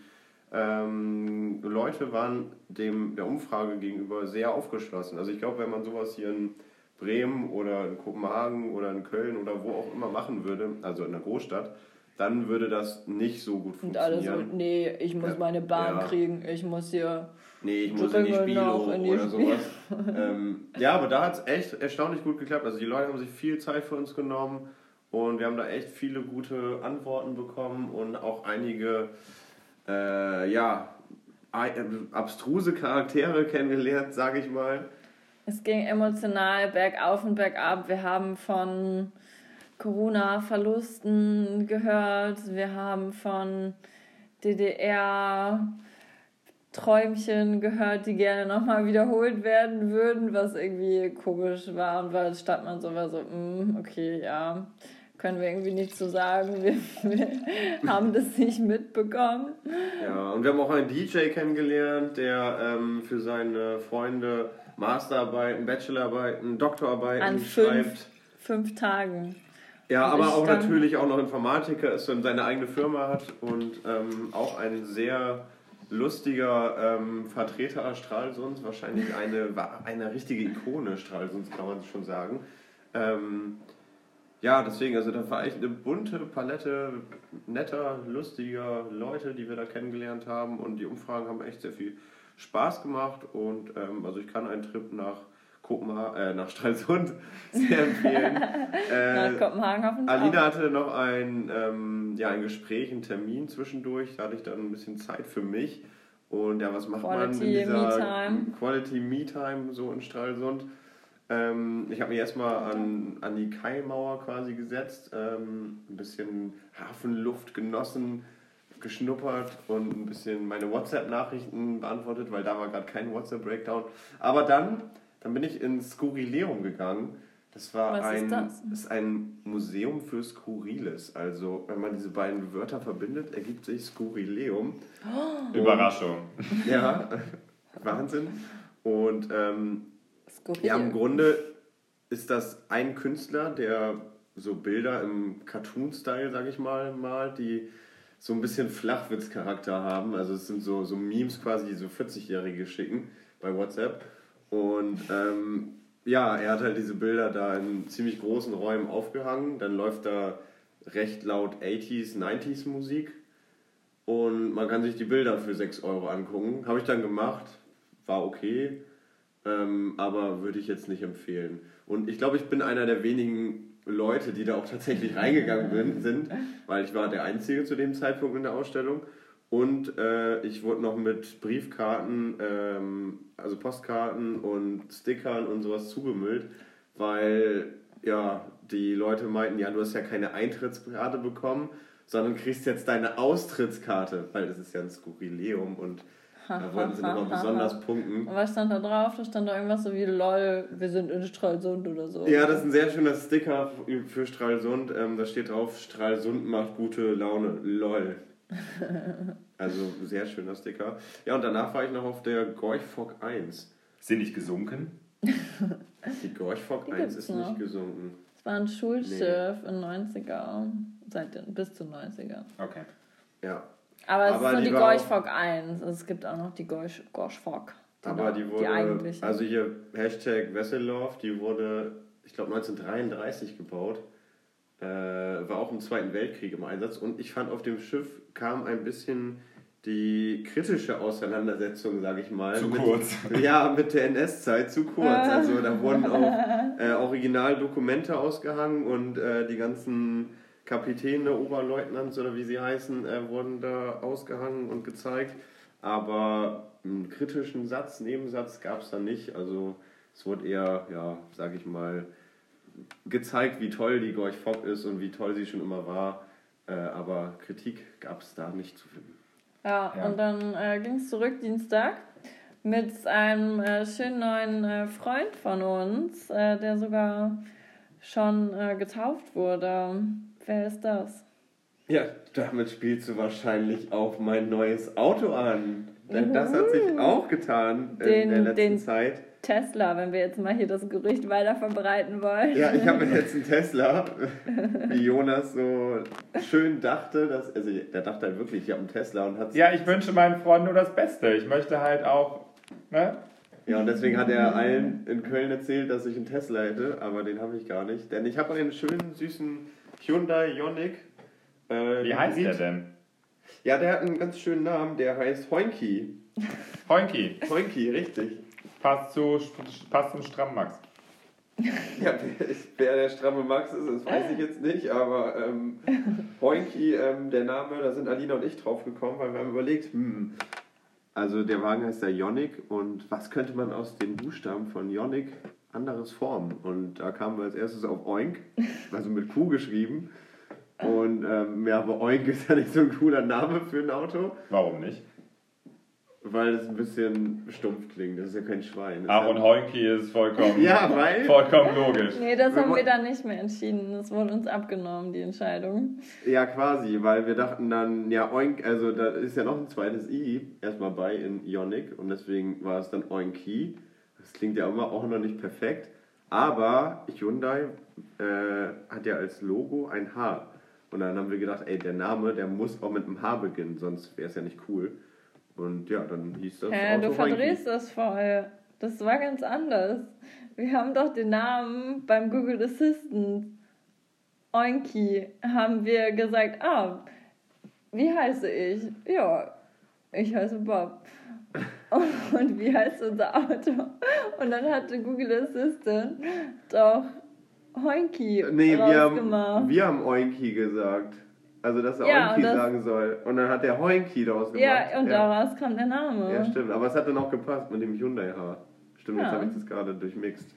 ähm, Leute waren dem der Umfrage gegenüber sehr aufgeschlossen. Also ich glaube, wenn man sowas hier in Bremen oder in Kopenhagen oder in Köln oder wo auch immer machen würde, also in einer Großstadt, dann würde das nicht so gut Und alle funktionieren. so, nee, ich muss Ja. meine Bahn Ja. kriegen, ich muss hier. Nee, ich muss in die in die oder Spiele. sowas. ähm, ja, aber da hat es echt erstaunlich gut geklappt. Also die Leute haben sich viel Zeit für uns genommen und wir haben da echt viele gute Antworten bekommen und auch einige, äh, ja, äh, abstruse Charaktere kennengelernt, sage ich mal. Es ging emotional bergauf und bergab. Wir haben von Corona-Verlusten gehört. Wir haben von DDR-Träumchen gehört, die gerne nochmal wiederholt werden würden, was irgendwie komisch war. Und weil statt man so war, so, mm, okay, ja, können wir irgendwie nicht so sagen. Wir, wir haben das nicht mitbekommen. Ja, und wir haben auch einen DJ kennengelernt, der ähm, für seine Freunde Masterarbeiten, Bachelorarbeiten, Doktorarbeiten An schreibt. fünf, fünf Tagen. Ja, Und aber auch natürlich auch noch Informatiker ist und seine eigene Firma hat und ähm, auch ein sehr lustiger ähm, Vertreter Stralsunds, wahrscheinlich eine, eine richtige Ikone Stralsunds, kann man schon sagen. Ähm, ja, deswegen, also da war echt eine bunte Palette netter, lustiger Leute, die wir da kennengelernt haben und die Umfragen haben echt sehr viel Spaß gemacht und ähm, also ich kann einen Trip nach Kopenhagen, äh, nach Stralsund sehr empfehlen. Äh, Nach Kopenhagen den Alina hatte noch ein, ähm, ja, ein Gespräch, einen Termin zwischendurch. Da hatte ich dann ein bisschen Zeit für mich. Und ja, was macht man in Quality dieser Me-Time. Quality Me-Time so in Stralsund? Ähm, ich habe mich erstmal an, an die Kaimauer quasi gesetzt, ähm, ein bisschen Hafenluft genossen, geschnuppert und ein bisschen meine WhatsApp-Nachrichten beantwortet, weil da war gerade kein WhatsApp-Breakdown. Aber dann, dann bin ich ins Skurrileum gegangen. Das war Was ist ein, das? ist ein Museum für Skurriles. Also, wenn man diese beiden Wörter verbindet, ergibt sich Skurrileum. Überraschung. Ja, Wahnsinn. Und ähm, ja, im Grunde ist das ein Künstler, der so Bilder im Cartoon-Style, sag ich mal, malt, die so ein bisschen Flachwitz-Charakter haben. Also es sind so, so Memes quasi, die so 40-Jährige schicken bei WhatsApp. Und ähm, ja, er hat halt diese Bilder da in ziemlich großen Räumen aufgehangen. Dann läuft da recht laut 80s, 90s Musik. Und man kann sich die Bilder für 6 Euro angucken. Habe ich dann gemacht. War okay. Ähm, aber würde ich jetzt nicht empfehlen. Und ich glaube, ich bin einer der wenigen Leute, die da auch tatsächlich reingegangen sind, weil ich war der Einzige zu dem Zeitpunkt in der Ausstellung. Und äh, ich wurde noch mit Briefkarten, ähm, also Postkarten und Stickern und sowas zugemüllt, weil ja, die Leute meinten, ja, du hast ja keine Eintrittskarte bekommen, sondern kriegst jetzt deine Austrittskarte, weil das ist ja ein Skurrileum und da wollten sie nochmal besonders punkten. Und was stand da drauf? Da stand da irgendwas so wie LOL, wir sind in Stralsund oder so. Ja, das ist ein sehr schöner Sticker für Stralsund. Ähm, da steht drauf, Stralsund macht gute Laune. LOL. Also sehr schöner Sticker. Ja, und danach war ich noch auf der Gorchfock 1. Sind nicht gesunken? Die Gorchfock Die 1 gibt's ist noch. nicht gesunken. Das war ein Schulschiff in 90er. Seit den, bis zu 90er. Okay. Ja. Aber es Aber ist nur die die Gorchfock 1. Also es gibt auch noch die Gorch, Gorchfock. Aber die wurde, eigentliche. also hier Hashtag Wesseloff, die wurde, ich glaube 1933 gebaut. Äh, war auch im Zweiten Weltkrieg im Einsatz. Und ich fand, auf dem Schiff kam ein bisschen die kritische Auseinandersetzung, sage ich mal. Zu mit, kurz. Ja, mit der NS-Zeit zu kurz. Also da wurden auch äh, Originaldokumente ausgehangen und äh, die ganzen Kapitäne, Oberleutnants oder wie sie heißen, äh, wurden da ausgehangen und gezeigt. Aber einen kritischen Satz, Nebensatz gab es da nicht. Also es wurde eher, ja, sag ich mal, gezeigt, wie toll die Gorch Fock ist und wie toll sie schon immer war. Äh, aber Kritik gab es da nicht zu finden. Ja, Ja. und dann äh, ging es zurück Dienstag mit einem äh, schönen neuen äh, Freund von uns, äh, der sogar schon äh, getauft wurde. Wer ist das? Ja, damit spielst du wahrscheinlich auch mein neues Auto an. Denn das hat sich auch getan in Den- der letzten den- Zeit. Tesla, wenn wir jetzt mal hier das Gerücht weiter verbreiten wollen. Ja, ich habe mir jetzt einen Tesla, wie Jonas so schön dachte. Dass, also der dachte halt wirklich, ich habe einen Tesla und hat Ja, ich wünsche meinen Freunden nur das Beste. Ich möchte halt auch, ne? Ja, und deswegen hat er allen in Köln erzählt, dass ich einen Tesla hätte, aber den habe ich gar nicht. Denn ich habe einen schönen, süßen Hyundai Ioniq. Äh, Wie heißt der denn? Ja, der hat einen ganz schönen Namen, der heißt Hoinki. Hoinki. Hoinki, richtig. Passt, zu, passt zum Strammax. Ja, wer, wer der stramme Max ist, das weiß ich jetzt nicht, aber ähm, Hoinki, ähm, der Name, da sind Alina und ich drauf gekommen, weil wir haben überlegt, hm, Also der Wagen heißt ja Ionic und was könnte man aus den Buchstaben von Ionic anderes formen? Und da kamen wir als erstes auf Oink, also mit Q geschrieben. Und ähm, ja, aber Oink ist ja nicht so ein cooler Name für ein Auto, Warum nicht? Weil es ein bisschen stumpf klingt. Das ist ja kein Schwein. Das und Heuki ist vollkommen, Ja, weil- vollkommen logisch. Nee, das haben wir dann nicht mehr entschieden. Das wurde uns abgenommen, die Entscheidung. Ja, quasi, weil wir dachten dann, ja, Oink, also da ist ja noch ein zweites I erstmal bei in Ionic und deswegen war es dann Oinky. Das klingt ja immer auch noch nicht perfekt, aber Hyundai äh, hat ja als Logo ein H. Und dann haben wir gedacht, ey, der Name, der muss auch mit einem H beginnen, sonst wäre es ja nicht cool. Und ja, dann hieß das Hä, Auto du verdrehst das voll. Das war ganz anders. Wir haben doch den Namen beim Google Assistant, Oinky, haben wir gesagt, ah, wie heiße ich? Ja, ich heiße Bob. Und wie heißt unser Auto? Und dann hatte Google Assistant doch Hoinky Nee, wir haben, wir haben Oinky gesagt. Also, dass er Ja, Oinky und das- sagen soll. Und dann hat der Hoinky daraus gemacht. ja, und daraus kommt der Name. Ja, stimmt. Aber es hat dann auch gepasst mit dem Hyundai-Haar. Stimmt, jetzt Ja. habe ich das gerade durchmixt.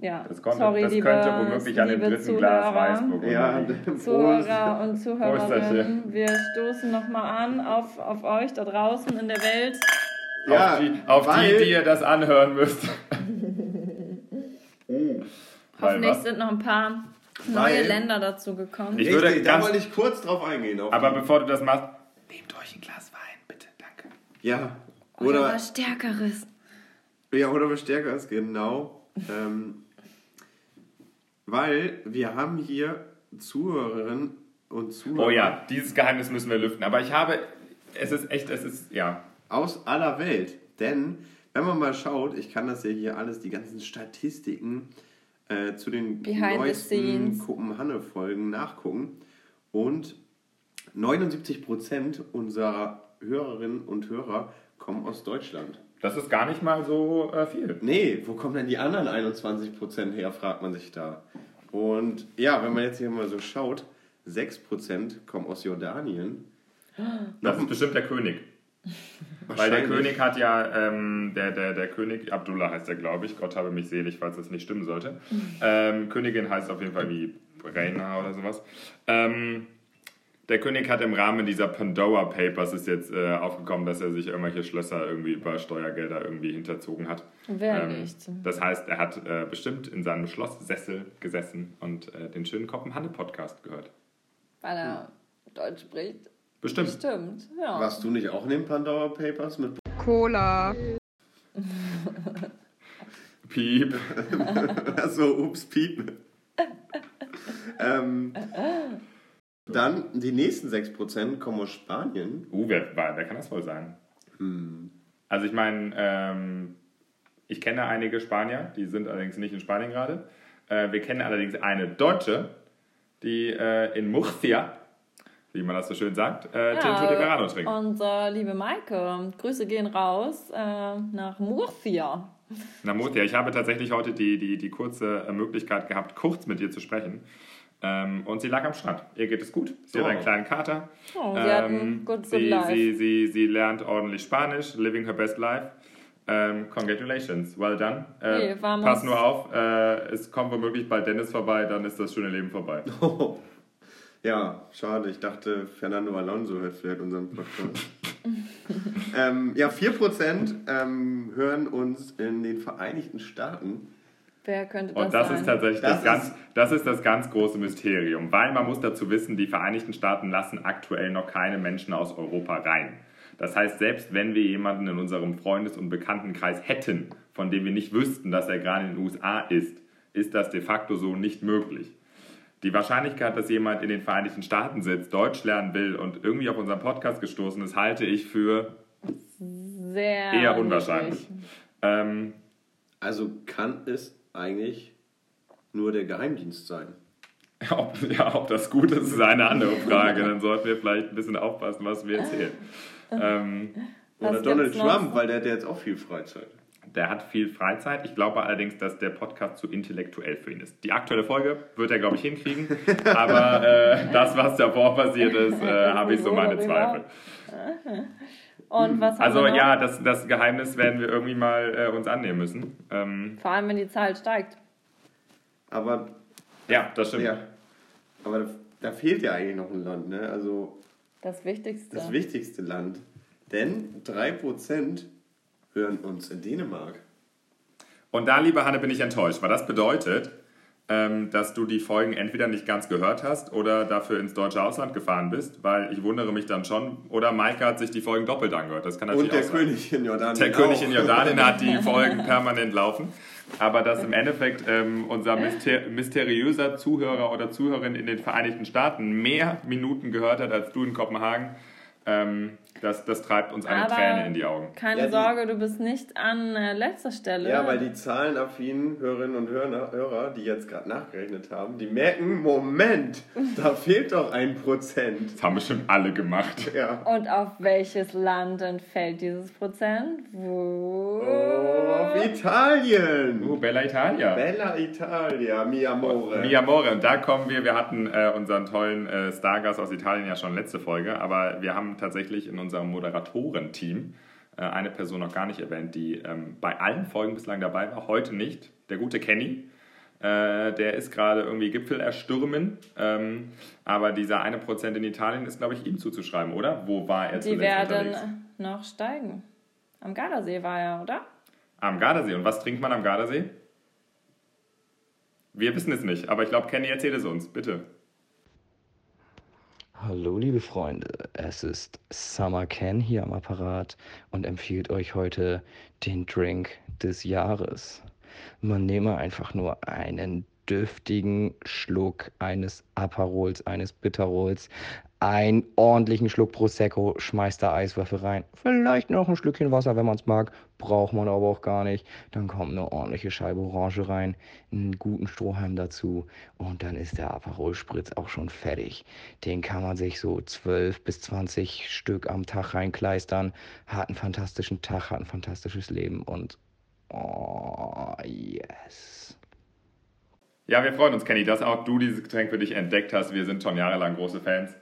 Ja, Das, konnte, sorry, das liebe, könnte womöglich an dem dritten Glas Zuhörer. Weißburgunder Ja, liegen. Zuhörer und Zuhörerinnen, wir stoßen nochmal an auf, auf euch da draußen in der Welt. Ja, auf die, auf die, die ihr das anhören müsst. Oh. Hoffentlich was? sind noch ein paar neue Weil- Länder dazu gekommen. Ich würde da wollte ich kurz drauf eingehen. Auf Aber bevor du das machst, nehmt euch ein Glas Wein, bitte, danke. ja, Oder oder, was Stärkeres. ja, oder was stärker ist, genau. ähm, weil wir haben hier Zuhörerinnen und Zuhörer Oh ja, dieses Geheimnis müssen wir lüften. Aber ich habe, es ist echt, es ist, ja. aus aller Welt. Denn, wenn man mal schaut, ich kann das ja hier alles, die ganzen Statistiken äh, zu den Behind the neuesten scenes. Kopenhanne-Folgen nachgucken. Und 79% unserer Hörerinnen und Hörer kommen aus Deutschland. Das ist gar nicht mal so äh, viel. Nee, wo kommen denn die anderen 21% her, fragt man sich da. Und ja, wenn man jetzt hier mal so schaut, 6% kommen aus Jordanien. Das ist bestimmt der König. Weil der König hat ja, ähm, der, der, der König, Abdullah heißt er, glaube ich, Gott habe mich selig, falls das nicht stimmen sollte. Ähm, Königin heißt auf jeden Fall wie Reina oder sowas. Ähm, der König hat im Rahmen dieser Pandora Papers ist jetzt äh, aufgekommen, dass er sich irgendwelche Schlösser irgendwie über Steuergelder irgendwie hinterzogen hat. Wer Ähm, nicht? Das heißt, er hat äh, bestimmt in seinem Schlosssessel gesessen und äh, den schönen Kopenhagen-Podcast gehört. Weil er Deutsch spricht. Bestimmt. Stimmt, ja. Warst du nicht auch in den Pandora Papers mit Cola. Piep. so, ups, piep. ähm, dann die nächsten 6% kommen aus Spanien. Uh, wer, wer kann das wohl sein? Also ich meine, ähm, ich kenne einige Spanier, die sind allerdings nicht in Spanien gerade. Äh, wir kennen allerdings eine Deutsche, die äh, in Murcia, wie man das so schön sagt, äh, Tinto de Verano trinkt. Unsere liebe Maike, Grüße gehen raus äh, nach Murcia. Na Murcia, ich habe tatsächlich heute die, die, die kurze äh, Möglichkeit gehabt, kurz mit ihr zu sprechen. Ähm, und sie lag am Strand. Ihr geht es gut. Sie Oh. hat einen kleinen Kater. Oh, sie hat ein good, good sie, sie, sie, sie lernt ordentlich Spanisch, living her best life. Ähm, congratulations, well done. Äh, Hey, pass nur auf, äh, es kommt womöglich bald Dennis vorbei, dann ist das schöne Leben vorbei. Ja, schade. Ich dachte, Fernando Alonso hört vielleicht unseren Podcast. ähm, ja, 4% ähm, hören uns in den Vereinigten Staaten. Wer könnte das Und das sein? ist tatsächlich Das das, ist- ganz, das ist das ganz große Mysterium, weil man muss dazu wissen, die Vereinigten Staaten lassen aktuell noch keine Menschen aus Europa rein. Das heißt, selbst wenn wir jemanden in unserem Freundes- und Bekanntenkreis hätten, von dem wir nicht wüssten, dass er gerade in den USA ist, ist das de facto so nicht möglich. Die Wahrscheinlichkeit, dass jemand in den Vereinigten Staaten sitzt, Deutsch lernen will und irgendwie auf unseren Podcast gestoßen ist, halte ich für Sehr eher unwahrscheinlich. Ähm, Also kann es eigentlich nur der Geheimdienst sein. Ob, ja, ob das gut ist, ist eine andere Frage. Dann sollten wir vielleicht ein bisschen aufpassen, was wir erzählen. Ähm, Oder Donald? Trump, weil der hat ja jetzt auch viel Freizeit. Der hat viel Freizeit. Ich glaube allerdings, dass der Podcast zu intellektuell für ihn ist. Die aktuelle Folge wird er, glaube ich, hinkriegen. Aber äh, das, was davor passiert ist, äh, habe ich so meine Zweifel. Und was haben Also ja, das, das Geheimnis werden wir irgendwie mal äh, uns annehmen müssen. Ähm, Vor allem, wenn die Zahl steigt. Aber, ja, das stimmt. ja, aber da, da fehlt ja eigentlich noch ein Land, ne? Also Das Wichtigste. das wichtigste Land. Denn 3% hören uns in Dänemark. Und da, liebe Hanne, bin ich enttäuscht, weil das bedeutet, ähm, dass du die Folgen entweder nicht ganz gehört hast oder dafür ins deutsche Ausland gefahren bist, weil ich wundere mich dann schon. Oder Maike hat sich die Folgen doppelt angehört. Das kann natürlich Und der auch sein. König in Jordanien. Der König auch. in Jordanien hat die Folgen permanent laufen. Aber dass im Endeffekt ähm, unser myster mysteriöser Zuhörer oder Zuhörerin in den Vereinigten Staaten mehr Minuten gehört hat als du in Kopenhagen, ähm, das, das treibt uns eine Aber Träne in die Augen. Keine Ja, die- Sorge, du bist nicht an äh, letzter Stelle. Ja, weil die zahlenaffinen Hörerinnen und Hörer, Hörer die jetzt gerade nachgerechnet haben, die merken, Moment, da fehlt doch ein Prozent. Das haben bestimmt alle gemacht. Ja. Und auf welches Land entfällt dieses Prozent? Wo? Oh, auf Italien. Uh, Bella Italia. Bella Italia, mi amore. Mi Amore, und da kommen wir, wir hatten äh, unseren tollen äh, Stargast aus Italien ja schon letzte Folge, aber wir haben tatsächlich in unserem Moderatorenteam äh, eine Person noch gar nicht erwähnt, die ähm, bei allen Folgen bislang dabei war, heute nicht, der gute Kenny. Äh, der ist gerade irgendwie Gipfel erstürmen, ähm, aber dieser eine Prozent in Italien ist, glaube ich, ihm zuzuschreiben, oder? Wo war er Die werden unterwegs? noch steigen. Am Gardasee war er, oder? Am Gardasee. Und was trinkt man am Gardasee? Wir wissen es nicht, aber ich glaube, Kenny erzählt es uns, bitte. Hallo liebe Freunde, es ist Summer Ken hier am Apparat und empfiehlt euch heute den Drink des Jahres. Man nehme einfach nur einen dürftigen Schluck eines Aperols, eines Bitterols, einen ordentlichen Schluck Prosecco, schmeißt da Eiswürfel rein, vielleicht noch ein Schlückchen Wasser, wenn man es mag, braucht man aber auch gar nicht. Dann kommt eine ordentliche Scheibe Orange rein, einen guten Strohhalm dazu und dann ist der Aperol Spritz auch schon fertig. Den kann man sich so 12 bis 20 Stück am Tag reinkleistern, hat einen fantastischen Tag, hat ein fantastisches Leben und oh yes. Ja, wir freuen uns, Kenny, dass auch du dieses Getränk für dich entdeckt hast. Wir sind schon jahrelang große Fans.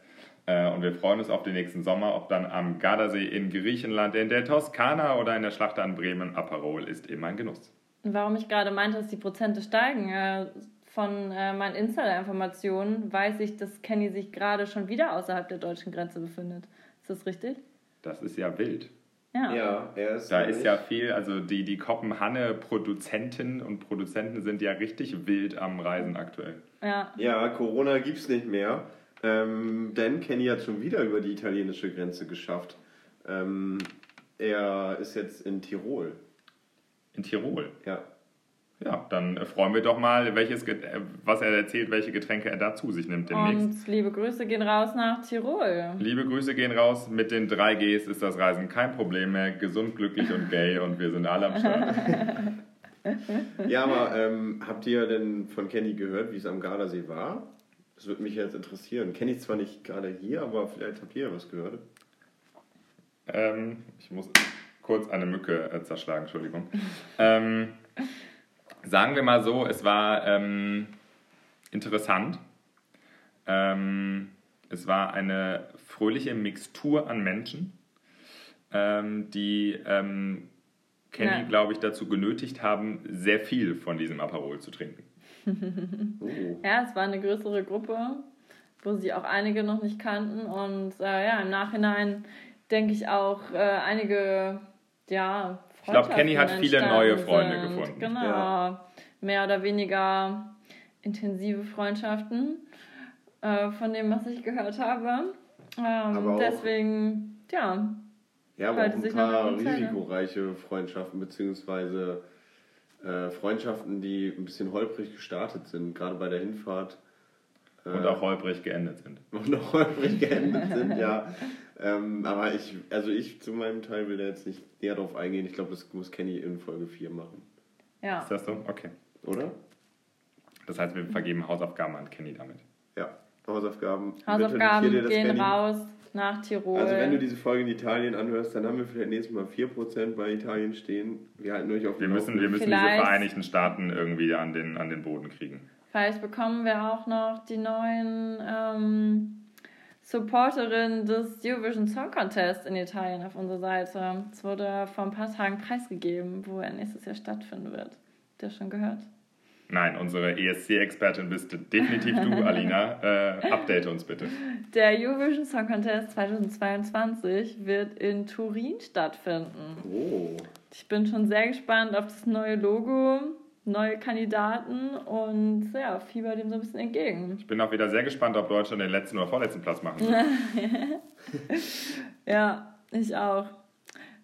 Äh, Und wir freuen uns auf den nächsten Sommer, ob dann am Gardasee in Griechenland, in der Toskana oder in der Schlacht an Bremen. Aperol ist immer ein Genuss. Warum ich gerade meinte, dass die Prozente steigen, äh, von äh, meinen Insider-Informationen weiß ich, dass Kenny sich gerade schon wieder außerhalb der deutschen Grenze befindet. Ist das richtig? Das ist ja wild. Ja. Ja, er ist. Da ist ja viel, also die, die Koppenhanne-Produzenten und Produzenten sind ja richtig wild am Reisen aktuell. Ja. Ja, Corona gibt's nicht mehr. Ähm, denn Kenny hat schon wieder über die italienische Grenze geschafft. Ähm, er ist jetzt in Tirol. In Tirol. Ja. Ja, dann äh, freuen wir doch mal, welches, äh, was er erzählt, welche Getränke er da zu sich nimmt demnächst. Und liebe Grüße gehen raus nach Tirol. Liebe Grüße gehen raus. Mit den 3 Gs ist das Reisen kein Problem mehr. Gesund, glücklich und gay und wir sind alle am Start. Ja, aber ähm, habt ihr denn von Kenny gehört, wie es am Gardasee war? Das würde mich jetzt interessieren. Kenny ist zwar nicht gerade hier, aber vielleicht habt ihr was gehört. ähm, ich muss kurz eine Mücke äh, zerschlagen, Entschuldigung. Ähm, sagen wir mal so, es war ähm, interessant. Ähm, es war eine fröhliche Mixtur an Menschen, ähm, die ähm, Kenny, Ja. glaube ich, dazu genötigt haben, sehr viel von diesem Aperol zu trinken. Oh. Ja, es war eine größere Gruppe, wo sie auch einige noch nicht kannten. Und äh, ja, im Nachhinein denke ich auch äh, einige, ja, Ich glaube, Kenny hat viele neue Freunde sind. gefunden. Genau. Ja. Mehr oder weniger intensive Freundschaften, äh, von dem, was ich gehört habe. Aber Ähm, auch- deswegen, ja, Ja, aber auch ein paar risikoreiche Freundschaften, beziehungsweise äh, Freundschaften, die ein bisschen holprig gestartet sind, gerade bei der Hinfahrt. Äh, Und auch holprig geendet sind. und auch holprig geendet sind, ja. Ähm, aber ich, also ich zu meinem Teil will da jetzt nicht näher drauf eingehen. Ich glaube, das muss Kenny in Folge 4 machen. ja. Ist das so? Okay. Oder? Das heißt, wir vergeben Hausaufgaben an Kenny damit. Ja. Hausaufgaben. Hausaufgaben notier dir das, gehen Kenny. raus nach Tirol. Also wenn du diese Folge in Italien anhörst, dann haben wir vielleicht nächstes Mal 4% bei Italien stehen. Wir halten euch auf Wir müssen, wir müssen diese Vereinigten Staaten irgendwie an den, an den Boden kriegen. Vielleicht bekommen wir auch noch die neuen ähm, Supporterin des Eurovision Song Contest in Italien auf unserer Seite. Es wurde vor ein paar Tagen preisgegeben, wo er nächstes Jahr stattfinden wird. Habt ihr schon gehört? Nein, unsere ESC-Expertin bist definitiv du, Alina. Äh, update uns bitte. Der Eurovision Song Contest 2022 wird in Turin stattfinden. Oh. Ich bin schon sehr gespannt auf das neue Logo, neue Kandidaten und ja, fieber dem so ein bisschen entgegen. Ich bin auch wieder sehr gespannt, ob Deutschland den letzten oder vorletzten Platz machen wird. Ja, ich auch.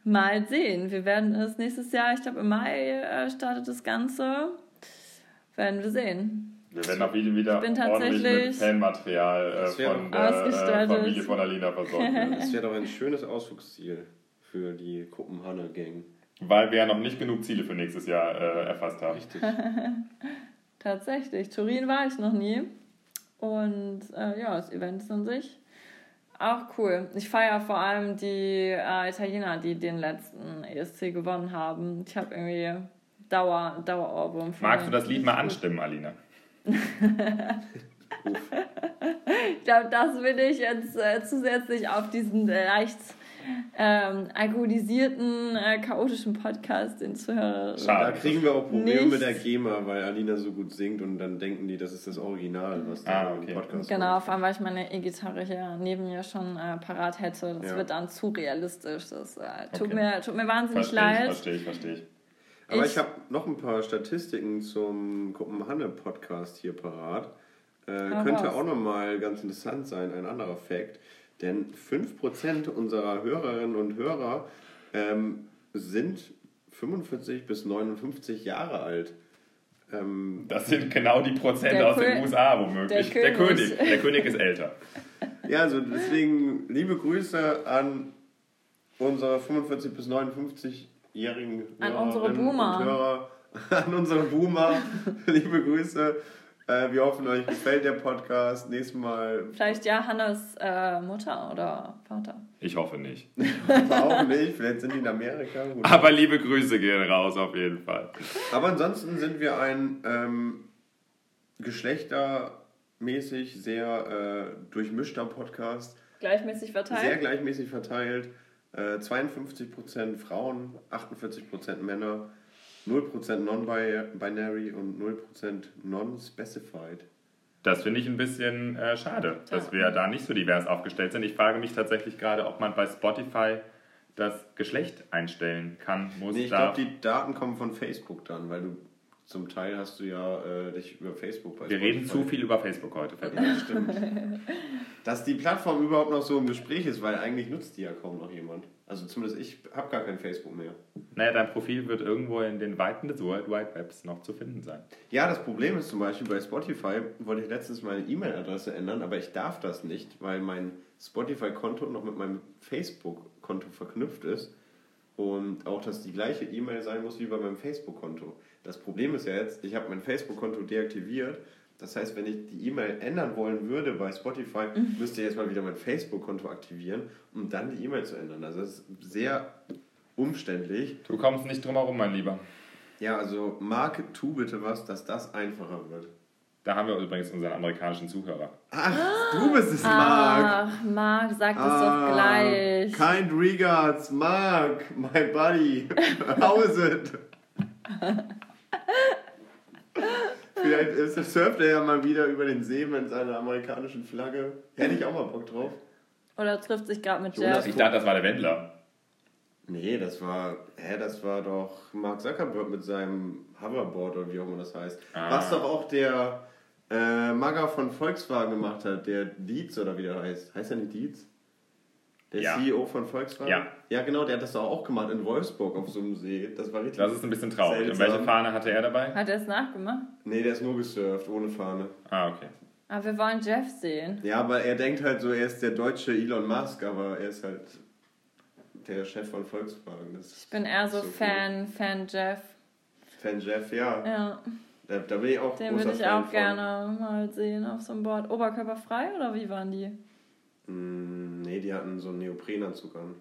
Mal sehen. Wir werden es nächstes Jahr, ich glaube im Mai äh, startet das Ganze. Werden wir sehen. Wir werden auch wieder, wieder Ich bin ordentlich mit tatsächlich Fanmaterial äh, von der äh, ausgestattet. Familie von Alina versorgt. Das wäre doch ein schönes Ausflugsziel für die Kopenhagen-Gang. Weil wir ja noch nicht genug Ziele für nächstes Jahr äh, erfasst haben. Richtig. Tatsächlich. Turin war ich noch nie. Und äh, ja, das Event ist an sich auch cool. Ich feiere vor allem die äh, Italiener, die den letzten ESC gewonnen haben. Ich habe irgendwie Dauer, Dauerohrwurm. Magst du das Lied mal anstimmen, Alina? Ich glaube, das will ich jetzt äh, zusätzlich auf diesen äh, leicht ähm, alkoholisierten, äh, chaotischen Podcast den Zuhörer. Da Schade. kriegen wir auch Probleme Nichts. mit der GEMA, weil Alina so gut singt und dann denken die, das ist das Original, was da Ah, okay. im Podcast Genau, kommt. vor allem, weil ich meine E-Gitarre hier neben mir schon äh, parat hätte. Das Ja. wird dann zu realistisch. Das äh, tut, Okay. mir, tut mir wahnsinnig Verstehe ich, leid. verstehe ich, verstehe ich. Aber Ich- ich, habe noch ein paar Statistiken zum Kopenhagen-Podcast hier parat. Äh, könnte raus. auch nochmal ganz interessant sein, ein anderer Fakt. Denn 5% unserer Hörerinnen und Hörer ähm, sind 45 bis 59 Jahre alt. Ähm, Das sind genau die Prozente Der aus den USA womöglich. der Der König. König. Der König ist älter. ja, also deswegen liebe Grüße an unsere 45 bis 59-jährigen An unsere Hörerinnen Boomer. und Hörer, an unsere Boomer. liebe Grüße. Äh, wir hoffen, euch gefällt der Podcast. Nächstes Mal Vielleicht ja Hannes äh, Mutter oder Vater. Ich hoffe nicht. auch nicht. Vielleicht sind die in Amerika. Gut. Aber liebe Grüße gehen raus auf jeden Fall. Aber ansonsten sind wir ein ähm, geschlechtermäßig sehr äh, durchmischter Podcast. Gleichmäßig Sehr verteilt. gleichmäßig verteilt. Äh, 52% Frauen, 48% Männer, 0% non-binary und 0% non-specified. Das finde ich ein bisschen äh, schade, dass Ja. wir da nicht so divers aufgestellt sind. Ich frage mich tatsächlich gerade, ob man bei Spotify das Geschlecht einstellen kann. Muss Nee, ich glaube, die Daten kommen von Facebook dann, weil du zum Teil hast du ja äh, dich über Facebook bei wir reden Spotify- zu viel über Facebook heute. Ja, stimmt. Dass die Plattform überhaupt noch so im Gespräch ist, weil eigentlich nutzt die ja kaum noch jemand. Also zumindest ich habe gar kein Facebook mehr. Naja, dein Profil wird irgendwo in den Weiten des World Wide Webs noch zu finden sein. Ja, das Problem ist zum Beispiel bei Spotify, wollte ich letztens meine E-Mail-Adresse ändern, aber ich darf das nicht, weil mein Spotify-Konto noch mit meinem Facebook-Konto verknüpft ist und auch, dass die gleiche E-Mail sein muss wie bei meinem Facebook-Konto. Das Problem ist ja jetzt, ich habe mein Facebook-Konto deaktiviert. Das heißt, wenn ich die E-Mail ändern wollen würde bei Spotify, müsste ich jetzt mal wieder mein Facebook-Konto aktivieren, um dann die E-Mail zu ändern. Also das ist sehr umständlich. Du kommst nicht drum herum, mein Lieber. Ja, also Marc, tu bitte was, dass das einfacher wird. Da haben wir übrigens unseren amerikanischen Zuhörer. Ach, du bist es, Marc. Ach, Marc, sag das Ah, doch gleich. Kind regards, Mark, my buddy. How is it? Vielleicht ist, surft er ja mal wieder über den See mit seiner amerikanischen Flagge. Hätte ich auch mal Bock drauf. Oder trifft sich gerade mit Jonas, Jeff. Ich dachte, das war der Wendler. Nee, das war, hä, das war doch Mark Zuckerberg mit seinem Hoverboard oder wie auch immer das heißt. Ah. Was doch auch der äh, Maga von Volkswagen gemacht hat, der Dietz oder wie der heißt. Heißt er nicht Dietz? Der Ja. CEO von Volkswagen? Ja. Ja, genau, der hat das doch auch gemacht in Wolfsburg auf so einem See. Das war richtig. Das ist ein bisschen traurig. Und Seltsam. welche Fahne hatte er dabei? Hat er es nachgemacht? Nee, der ist nur gesurft, ohne Fahne. Ah, okay. Aber wir wollen Jeff sehen. Ja, aber er denkt halt so, er ist der deutsche Elon Musk, aber er ist halt der Chef von Volkswagen. Das Ich bin eher so, So cool. Fan, Fan Jeff. Fan Jeff, ja. Ja, Da, da bin ich auch den würde ich Fan auch von. gerne mal sehen auf so einem Board. Oberkörperfrei oder wie waren die? Mm, nee, die hatten so einen Neoprenanzug an.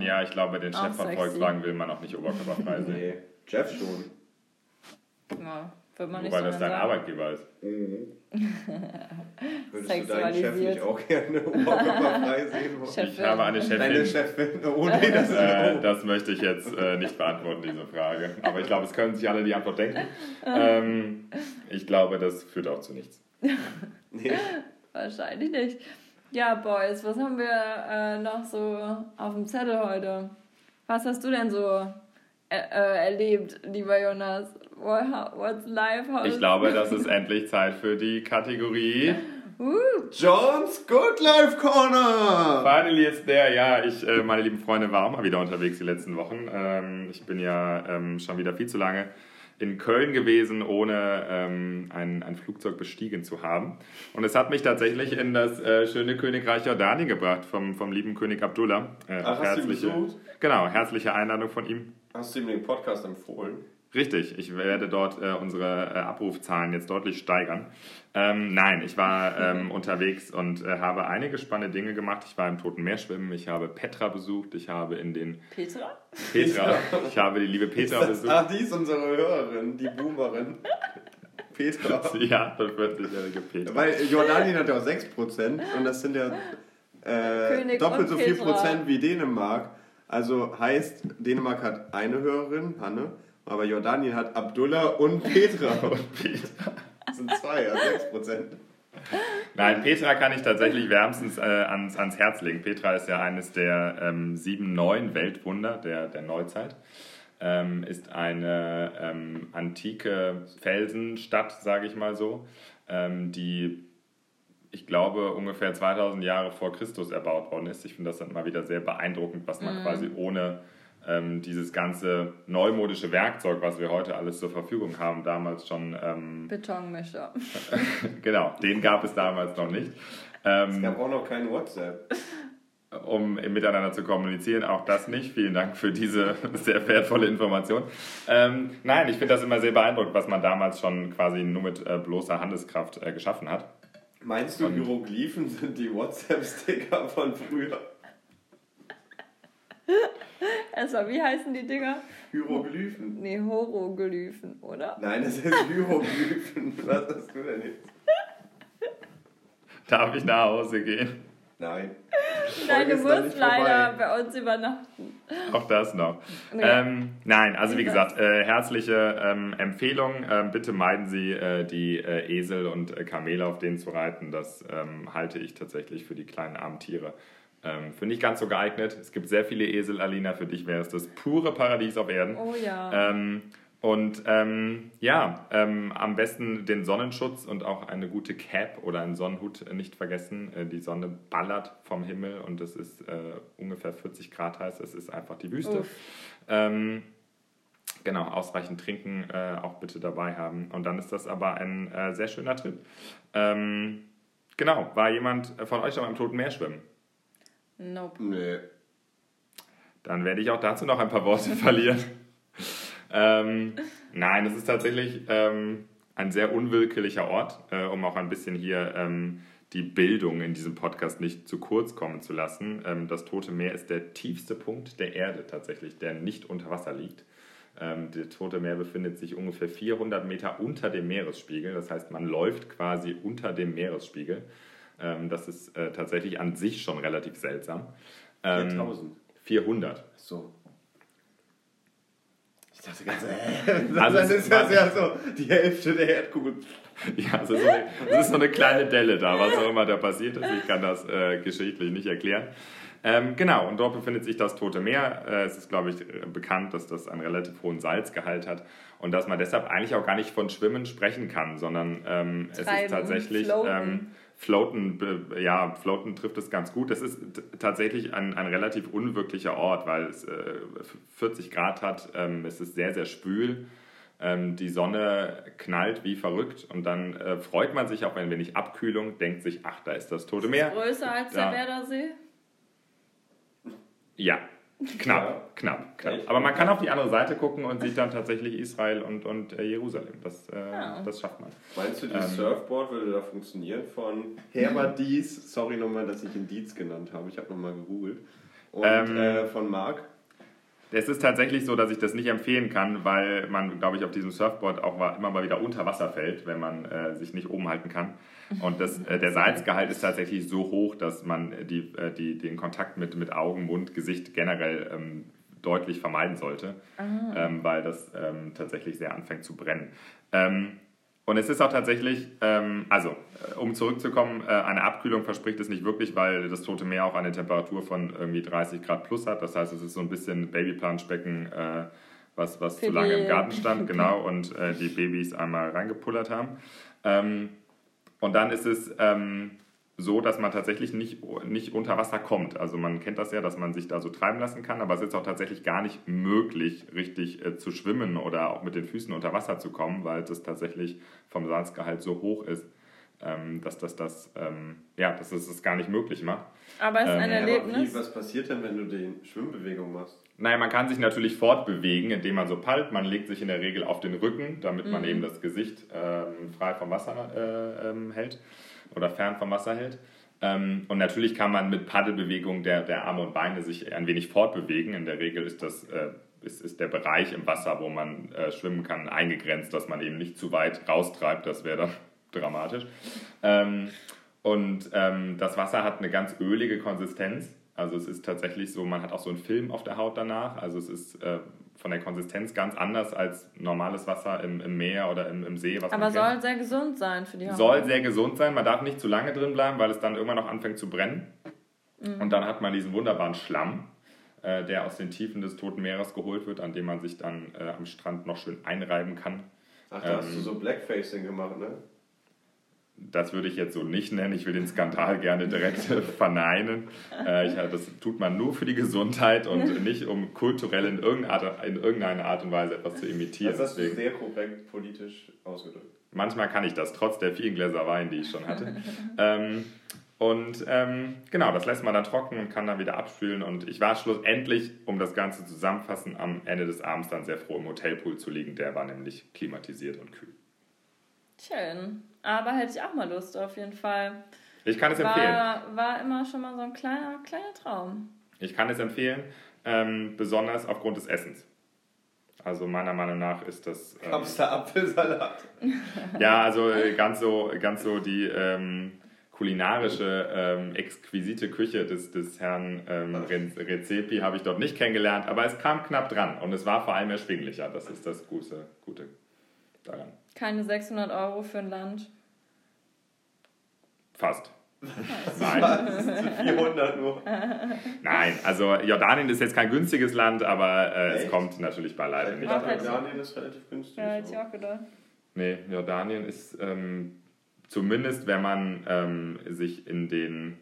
Ja, ich glaube, den Auch Chef von sexy. Volkswagen will man auch nicht oberkörperfrei sehen. Nee, Jeff schon. Ja, Wird man nicht Wobei so das dein sagen. Arbeitgeber ist. Würdest du deinen Chef nicht auch gerne oberkörperfrei sehen wollen? Ich habe eine Chefin. Deine Chefin, oh nee, das Äh, das möchte ich jetzt äh, nicht beantworten, diese Frage. Aber ich glaube, es können sich alle die Antwort denken. Ähm, ich glaube, das führt auch zu nichts. nee. Wahrscheinlich nicht. Ja, Boys, was haben wir äh, noch so auf dem Zettel heute? Was hast du denn so äh, äh, erlebt, lieber Jonas? What, what's life? How Ich glaube, das ist endlich Zeit für die Kategorie. Jones Good Life Corner! Finally ist der, ja, ich, äh, meine lieben Freunde, war auch mal wieder unterwegs die letzten Wochen. Ähm, ich bin ja ähm, schon wieder viel zu lange in Köln gewesen, ohne ähm, ein, ein Flugzeug bestiegen zu haben. Und es hat mich tatsächlich in das äh, schöne Königreich Jordanien gebracht, vom, vom lieben König Abdullah. Äh, Ach, hast du ihn herzliche, besucht? Genau, herzliche Einladung von ihm. Hast du ihm den Podcast empfohlen? Richtig, ich werde dort äh, unsere äh, Abrufzahlen jetzt deutlich steigern. Ähm, nein, ich war ähm, unterwegs und äh, habe einige spannende Dinge gemacht. Ich war im Toten Meer schwimmen, ich habe Petra besucht, ich habe in den Petra? Petra, ich habe die liebe Petra Das, besucht. ach, die ist unsere Hörerin, die Boomerin. Petra. Ja, das 40-jährige Petra. Weil Jordanien hat ja auch 6% und das sind ja äh, doppelt so viel Petra. Prozent wie Dänemark. Also heißt, Dänemark hat eine Hörerin, Hanne, aber Jordanien hat Abdullah und Petra. Und Petra. Das sind zwei, also 6%. Nein, Petra kann ich tatsächlich wärmstens äh, ans, ans Herz legen. Petra ist ja eines der ähm, sieben neuen Weltwunder der, der Neuzeit. Ähm, ist eine ähm, antike Felsenstadt, sage ich mal so, ähm, die, ich glaube, ungefähr 2000 Jahre vor Christus erbaut worden ist. Ich finde das dann mal wieder sehr beeindruckend, was man quasi ohne ähm, dieses ganze neumodische Werkzeug, was wir heute alles zur Verfügung haben, damals schon ähm, Betonmischer. Genau, den gab es damals noch nicht. Es Ähm, gab auch noch kein WhatsApp. um miteinander zu kommunizieren, auch das nicht. Vielen Dank für diese sehr wertvolle Information. Ähm, nein, ich finde das immer sehr beeindruckend, was man damals schon quasi nur mit äh, bloßer Handeskraft äh, geschaffen hat. Meinst du, Hieroglyphen sind die WhatsApp-Sticker von früher? Erstmal, wie heißen die Dinger? Hieroglyphen? Nee, Horoglyphen, oder? Nein, das ist Hieroglyphen. Was hast du denn jetzt? Darf ich nach Hause gehen? Nein. Nein, du musst leider vorbei. bei uns übernachten. Auch das noch. Nee. Ähm, nein, also wie gesagt, äh, herzliche ähm, Empfehlung. Ähm, bitte meiden Sie äh, die äh, Esel und äh, Kamele, auf denen zu reiten. Das ähm, halte ich tatsächlich für die kleinen armen Tiere. Ähm, für nicht ganz so geeignet. Es gibt sehr viele Esel, Alina. Für dich wäre es das pure Paradies auf Erden. Oh ja. Ähm, und ähm, ja, ähm, am besten den Sonnenschutz und auch eine gute Cap oder einen Sonnenhut nicht vergessen. Äh, die Sonne ballert vom Himmel und es ist äh, ungefähr 40 Grad heiß. Es ist einfach die Wüste. Ähm, genau, ausreichend trinken äh, auch bitte dabei haben. Und dann ist das aber ein äh, sehr schöner Trip. Ähm, genau, war jemand von euch schon mal im Toten Meer schwimmen? Nope. Nee. Dann werde ich auch dazu noch ein paar Worte verlieren. ähm, nein, es ist tatsächlich ähm, ein sehr unwillkürlicher Ort, äh, um auch ein bisschen hier ähm, die Bildung in diesem Podcast nicht zu kurz kommen zu lassen. Ähm, das Tote Meer ist der tiefste Punkt der Erde tatsächlich, der nicht unter Wasser liegt. Ähm, das Tote Meer befindet sich ungefähr 400 Meter unter dem Meeresspiegel. Das heißt, man läuft quasi unter dem Meeresspiegel. Ähm, das ist äh, tatsächlich an sich schon relativ seltsam. Ähm, 4000. 400. So. Ich dachte ganz, äh, Also das ist das ja so die Hälfte der Erdkugel. Ja, es ist, so eine, es ist so eine kleine Delle da, was auch immer da passiert ist. Ich kann das äh, geschichtlich nicht erklären. Ähm, genau, und dort befindet sich das Tote Meer. Äh, es ist, glaube ich, bekannt, dass das einen relativ hohen Salzgehalt hat und dass man deshalb eigentlich auch gar nicht von Schwimmen sprechen kann, sondern ähm, es ist tatsächlich floaten. ähm, Floaten, ja, Floaten trifft es ganz gut. Es ist tatsächlich ein, ein relativ unwirklicher Ort, weil es äh, 40 Grad hat. Ähm, es ist sehr, sehr schwül. Ähm, die Sonne knallt wie verrückt und dann äh, freut man sich auch ein wenig Abkühlung, denkt sich, ach, da ist das Tote Meer. Größer als Ja. der Werdersee? Ja, knapp, Ja. knapp, knapp. Echt? Aber man kann auf die andere Seite gucken und sieht dann tatsächlich Israel und, und äh, Jerusalem. Das, äh, Ja. das schafft man. Meinst du, Ähm. das Surfboard würde da funktionieren von Herbert Dies? Sorry nochmal, dass ich ihn Dietz genannt habe. Ich habe nochmal gegoogelt. Und Ähm. äh, von Marc. Es ist tatsächlich so, dass ich das nicht empfehlen kann, weil man, glaube ich, auf diesem Surfboard auch immer mal wieder unter Wasser fällt, wenn man äh, sich nicht oben halten kann. Und das, äh, der Salzgehalt ist tatsächlich so hoch, dass man die, äh, die, den Kontakt mit, mit Augen, Mund, Gesicht generell ähm, deutlich vermeiden sollte, ähm, weil das ähm, tatsächlich sehr anfängt zu brennen. Ähm, und es ist auch tatsächlich, ähm, also äh, um zurückzukommen, äh, eine Abkühlung verspricht es nicht wirklich, weil das Tote Meer auch eine Temperatur von irgendwie 30 Grad plus hat. Das heißt, es ist so ein bisschen Babyplanschbecken, äh, was, was zu lange im Garten stand, genau, und äh, die Babys einmal reingepullert haben. Ähm, und dann ist es ähm, so, dass man tatsächlich nicht, nicht unter Wasser kommt. Also man kennt das ja, dass man sich da so treiben lassen kann, aber es ist auch tatsächlich gar nicht möglich, richtig äh, zu schwimmen oder auch mit den Füßen unter Wasser zu kommen, weil das tatsächlich vom Salzgehalt so hoch ist, ähm, dass das das, ähm, ja, dass es das gar nicht möglich macht. Aber es ist Ähm, ein ja, Aber wie, Erlebnis. was passiert denn, wenn du die Schwimmbewegung machst? Naja, man kann sich natürlich fortbewegen, indem man so pallt. Man legt sich in der Regel auf den Rücken, damit man eben das Gesicht ähm, frei vom Wasser äh, ähm, hält oder fern vom Wasser hält. Ähm, und natürlich kann man mit Paddelbewegung der, der Arme und Beine sich ein wenig fortbewegen. In der Regel ist das äh, ist, ist der Bereich im Wasser, wo man äh, schwimmen kann, eingegrenzt, dass man eben nicht zu weit raustreibt. Das wäre dann dramatisch. Ähm, und ähm, das Wasser hat eine ganz ölige Konsistenz. Also es ist tatsächlich so, man hat auch so einen Film auf der Haut danach. Also es ist äh, von der Konsistenz ganz anders als normales Wasser im, im Meer oder im, im See. Was Aber man kennt. soll sehr gesund sein für die Haut. Soll sehr gesund sein. Man darf nicht zu lange drin bleiben, weil es dann irgendwann noch anfängt zu brennen. Mhm. Und dann hat man diesen wunderbaren Schlamm, äh, der aus den Tiefen des Toten Meeres geholt wird, an dem man sich dann äh, am Strand noch schön einreiben kann. Ach, da hast Ähm, du so Blackfacing gemacht, ne? Das würde ich jetzt so nicht nennen. Ich will den Skandal gerne direkt verneinen. Äh, ich, das tut man nur für die Gesundheit und nicht, um kulturell in irgendeiner Art, in irgendeiner Art und Weise etwas zu imitieren. Das hast du Deswegen, sehr korrekt politisch ausgedrückt. manchmal kann ich das, trotz der vielen Gläser Wein, die ich schon hatte. ähm, und ähm, genau, das lässt man dann trocken und kann dann wieder abspülen. Und ich war schlussendlich, um das Ganze zusammenfassen, am Ende des Abends dann sehr froh, im Hotelpool zu liegen. Der war nämlich klimatisiert und kühl. Schön. Aber hätte ich auch mal Lust auf jeden Fall. Ich kann es empfehlen. War, war immer schon mal so ein kleiner, kleiner Traum. Ich kann es empfehlen, ähm, besonders aufgrund des Essens. Also meiner Meinung nach ist das. Ähm, da Apfelsalat? ja, also äh, ganz so, ganz so die ähm, kulinarische, ähm, exquisite Küche des, des Herrn ähm, Re- Rezepi habe ich dort nicht kennengelernt, aber es kam knapp dran und es war vor allem erschwinglicher. Das ist das Gute, Gute daran. Keine 600 Euro für ein Land. Fast. Nein. Das sind 400 nur. Nein, also Jordanien ist jetzt kein günstiges Land, aber äh, es kommt natürlich beileibe Ich nicht. Jordanien ist relativ günstig. Ja, hätte ich auch gedacht. Nee, Jordanien ist ähm, zumindest, wenn man ähm, sich in den,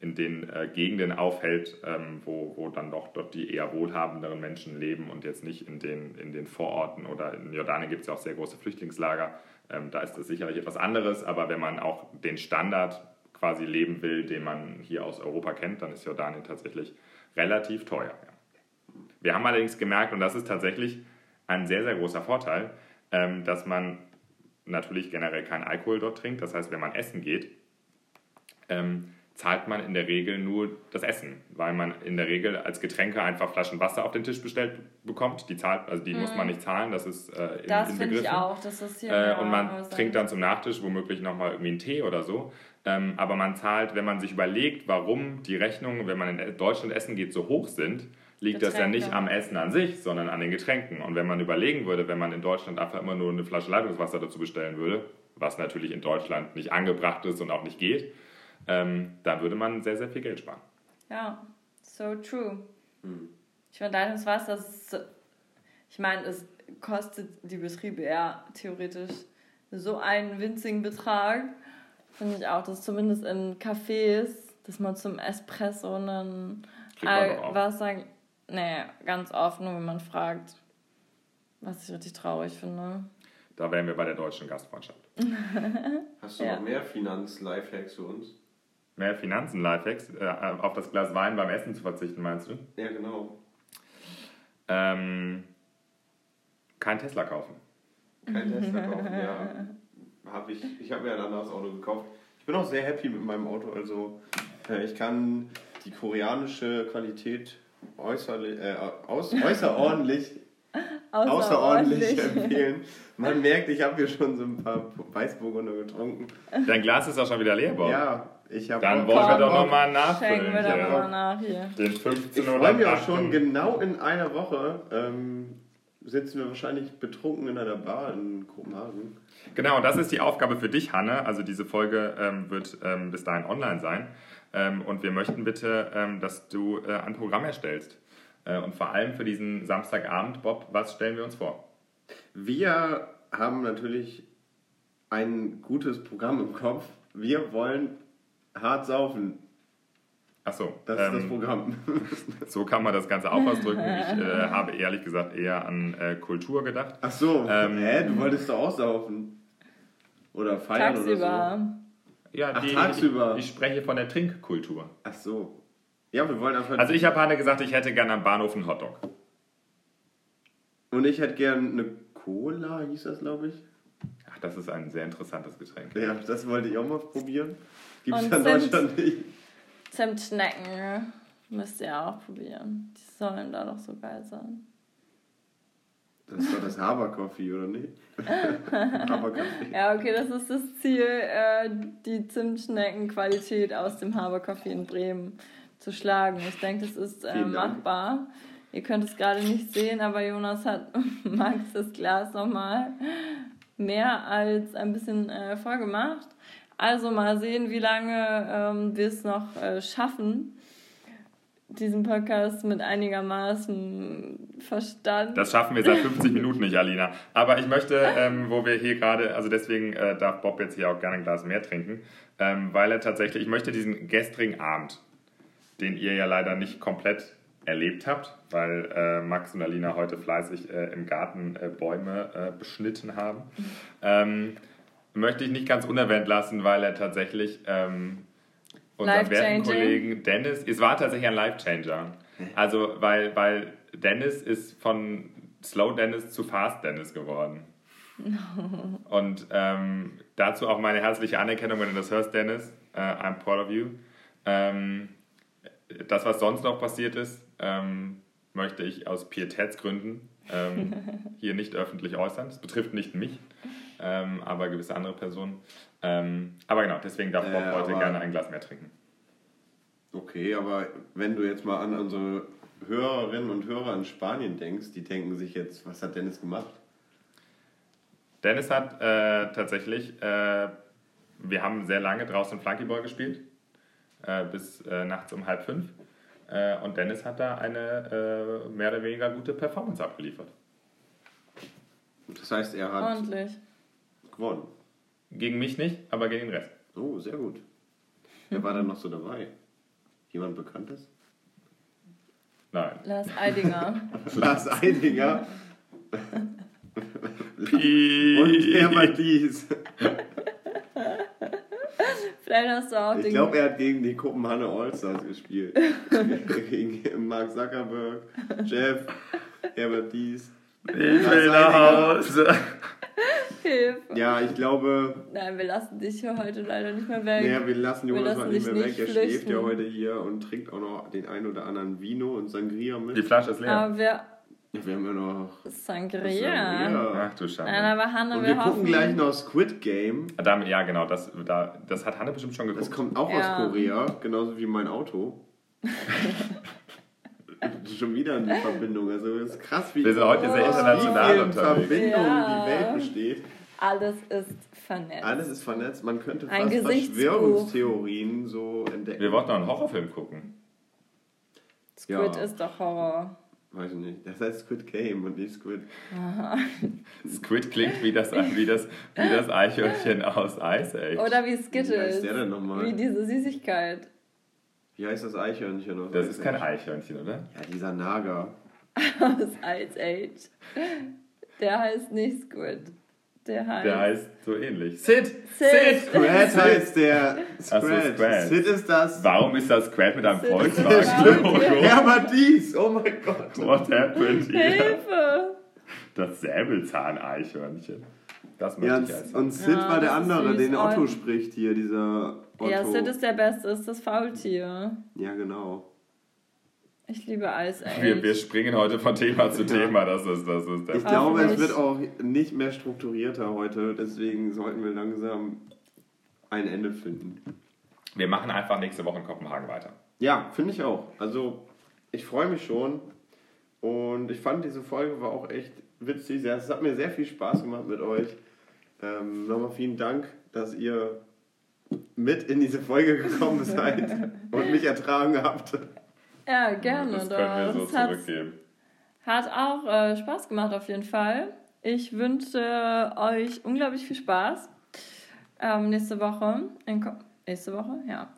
in den äh, Gegenden aufhält, ähm, wo, wo dann doch dort die eher wohlhabenderen Menschen leben und jetzt nicht in den, in den Vororten oder in Jordanien gibt es ja auch sehr große Flüchtlingslager. Ähm, da ist das sicherlich etwas anderes, aber wenn man auch den Standard quasi leben will, den man hier aus Europa kennt, dann ist Jordanien tatsächlich relativ teuer. Ja. Wir haben allerdings gemerkt, und das ist tatsächlich ein sehr, sehr großer Vorteil, ähm, dass man natürlich generell keinen Alkohol dort trinkt. Das heißt, wenn man essen geht, ähm, zahlt man in der Regel nur das Essen, weil man in der Regel als Getränke einfach Flaschen Wasser auf den Tisch bestellt bekommt. Die zahlt, also die muss man nicht zahlen, das ist äh, in, Mhm. Das finde ich auch. Das ist hier Äh, und man trinkt dann zum Nachtisch womöglich nochmal irgendwie einen Tee oder so. Ähm, aber man zahlt, wenn man sich überlegt, warum die Rechnungen, wenn man in Deutschland essen geht, so hoch sind, liegt das ja Getränke. nicht am Essen an sich, sondern an den Getränken. Und wenn man überlegen würde, wenn man in Deutschland einfach immer nur eine Flasche Leitungswasser dazu bestellen würde, was natürlich in Deutschland nicht angebracht ist und auch nicht geht, ähm, dann würde man sehr, sehr viel Geld sparen. Ja, so true. Hm. Ich finde, Leitungswasser, das ist, so- ich meine, es kostet die Betriebe ja theoretisch so einen winzigen Betrag. Finde ich auch, dass zumindest in Cafés, dass man zum Espresso einen. Wasser. Nee, ganz oft, nur wenn man fragt. Was ich richtig traurig finde. Da wären wir bei der deutschen Gastfreundschaft. Hast du Ja. noch mehr Finanz-Lifehacks für uns? Mehr Finanzen, Lifehacks, äh, auf das Glas Wein beim Essen zu verzichten, meinst du? Ja, genau. Ähm, kein Tesla kaufen. Kein Tesla kaufen, ja. Hab ich ich habe mir ein anderes Auto gekauft. Ich bin auch sehr happy mit meinem Auto. Also, äh, ich kann die koreanische Qualität äußerlich, äh, aus, äußerordentlich, außerordentlich empfehlen. Man merkt, ich habe hier schon so ein paar Weißburgunder getrunken. Dein Glas ist auch schon wieder leer, Bob. Ja, ich habe Dann wollen wir doch nochmal Schenken nachfüllen. wir doch hier. mal nach hier. Den 15 Ich oder freue mich auch 18. schon, genau in einer Woche ähm, sitzen wir wahrscheinlich betrunken in einer Bar in Kopenhagen. Genau, und das ist die Aufgabe für dich, Hanne. Also diese Folge ähm, wird ähm, bis dahin online sein. Ähm, und wir möchten bitte, ähm, dass du äh, ein Programm erstellst. Äh, und vor allem für diesen Samstagabend, Bob, was stellen wir uns vor? Wir haben natürlich ein gutes Programm im Kopf. Wir wollen hart saufen. Achso, Das ist das ähm, Programm. so kann man das Ganze auch ausdrücken. Ich äh, habe ehrlich gesagt eher an äh, Kultur gedacht. Ach so, Ähm, hä, du wolltest doch auch saufen. Oder feiern oder so. Tagsüber. Ja, Ach, die, tagsüber. Ich, ich spreche von der Trinkkultur. Ach so. Ja, wir wollen einfach... Also ich habe Hanne gesagt, ich hätte gerne am Bahnhof einen Hotdog. Und ich hätte gern eine Cola, hieß das, glaube ich. Ach, das ist ein sehr interessantes Getränk. Ja, das wollte ich auch mal probieren. Gibt es ja in Zimt. Deutschland nicht. Zimtschnecken müsst ihr auch probieren. Die sollen da doch so geil sein. Das ist doch das Habercoffee, oder nicht? Habercoffee. Ja, okay, das ist das Ziel, äh, die Zimtschneckenqualität aus dem Haberkaffee in Bremen zu schlagen. Ich denke, das ist äh, machbar. Ihr könnt es gerade nicht sehen, aber Jonas hat Max das Glas nochmal mehr als ein bisschen äh, voll gemacht. Also mal sehen, wie lange ähm, wir es noch äh, schaffen, diesen Podcast mit einigermaßen Verstand. Das schaffen wir seit 50 Minuten nicht, Alina. Aber ich möchte, ähm, wo wir hier gerade, also deswegen äh, darf Bob jetzt hier auch gerne ein Glas mehr trinken, ähm, weil er tatsächlich, ich möchte diesen gestrigen Abend, den ihr ja leider nicht komplett erlebt habt, weil äh, Max und Alina heute fleißig äh, im Garten äh, Bäume äh, beschnitten haben, ähm, möchte ich nicht ganz unerwähnt lassen, weil er tatsächlich ähm, unseren werten. Kollegen Dennis, es war tatsächlich ein Life-Changer. Also, weil, weil Dennis ist von Slow Dennis zu Fast Dennis geworden. Und ähm, dazu auch meine herzliche Anerkennung, wenn du das hörst, Dennis. Äh, I'm proud of you. Ähm, das, was sonst noch passiert ist, ähm, möchte ich aus Pietätsgründen ähm, hier nicht öffentlich äußern. Das betrifft nicht mich, ähm, aber gewisse andere Personen. Ähm, aber genau, deswegen darf Bob Äh, heute gerne ein Glas mehr trinken. Okay, aber wenn du jetzt mal an unsere Hörerinnen und Hörer in Spanien denkst, die denken sich jetzt, was hat Dennis gemacht? Dennis hat äh, tatsächlich, äh, wir haben sehr lange draußen Flunkyball gespielt, äh, bis äh, nachts um halb fünf. Äh, und Dennis hat da eine äh, mehr oder weniger gute Performance abgeliefert. Das heißt, er hat Ordentlich. Gewonnen. Gegen mich nicht, aber gegen den Rest. Oh, sehr gut. Wer war da noch so dabei? Jemand Bekanntes? Nein. Lars Eidinger. Lars Eidinger und. Herbert Dies. Vielleicht hast du auch Ich den. glaube, er hat gegen die Kopenhagen Allstars gespielt. gegen Mark Zuckerberg, Jeff, Herbert Dies. Ich will nach Hause. Hilfe. Ja, ich glaube, Nein, wir lassen dich hier heute leider nicht mehr weg. naja, wir lassen Wir Jonas lassen mal nicht dich mehr nicht weg. Er schläft ja heute hier und trinkt auch noch den ein oder anderen Vino und Sangria mit. Die Flasche ist leer. Aber wir. Wir haben ja noch Sangria. Ach du Nein, Schande. aber Hanna, Und wir, wir gucken hoffen. gleich noch Squid Game. Damit, ja, genau, das, da, das hat Hanne bestimmt schon Das geguckt. kommt auch Ja. aus Korea, genauso wie mein Auto. Schon wieder eine Verbindung. Also es ist krass, wie, Wir sind heute sehr international wie unterwegs. Verbindung Ja. die Welt besteht. Alles ist vernetzt. Alles ist vernetzt. Man könnte Ein fast Gesichtsbuch. Verschwörungstheorien so entdecken. Wir wollten noch einen Horrorfilm gucken. Squid Ja. ist doch Horror. Weiß ich nicht. Das heißt Squid Game und nicht Squid. Squid klingt wie das, wie das, wie das Eichhörnchen aus Ice Age. Oder wie Wie Skittles. heißt der denn nochmal? Wie diese Süßigkeit. Wie heißt das Eichhörnchen? aus Das Ice ist kein Age? Eichhörnchen, oder? Ja, dieser Nager. Aus Ice Age. Der heißt nicht Squid. Der heißt. Der heißt so ähnlich. Sid! Sid. Scrat heißt der Ach so. Sid ist das. Warum ist das Squad mit einem. Volkswagen-Logo? Herbert Dies. Oh mein Gott. What happened here? Hilfe! Das Säbelzahn-Eichhörnchen. Das möchte Ja, ich als und Sid Ja, war der andere, den Otto spricht hier, dieser Otto. Ja, Sid ist der Beste, ist das Faultier. Ja, genau. Ich liebe Ice Age. Wir, wir springen heute von Thema zu Thema. Das ist, das ist der Ich glaube, es wird auch nicht mehr strukturierter heute, deswegen sollten wir langsam ein Ende finden. Wir machen einfach nächste Woche in Kopenhagen weiter. Ja, finde ich auch. Also, ich freue mich schon. Und ich fand, diese Folge war auch echt witzig. Es hat mir sehr viel Spaß gemacht mit euch. Ähm, Nochmal vielen Dank, dass ihr mit in diese Folge gekommen seid und mich ertragen habt. Ja, gerne. Das können wir so zurückgeben. hat auch äh, Spaß gemacht auf jeden Fall. Ich wünsche euch unglaublich viel Spaß. Ähm, nächste Woche in Ko nächste Woche, ja.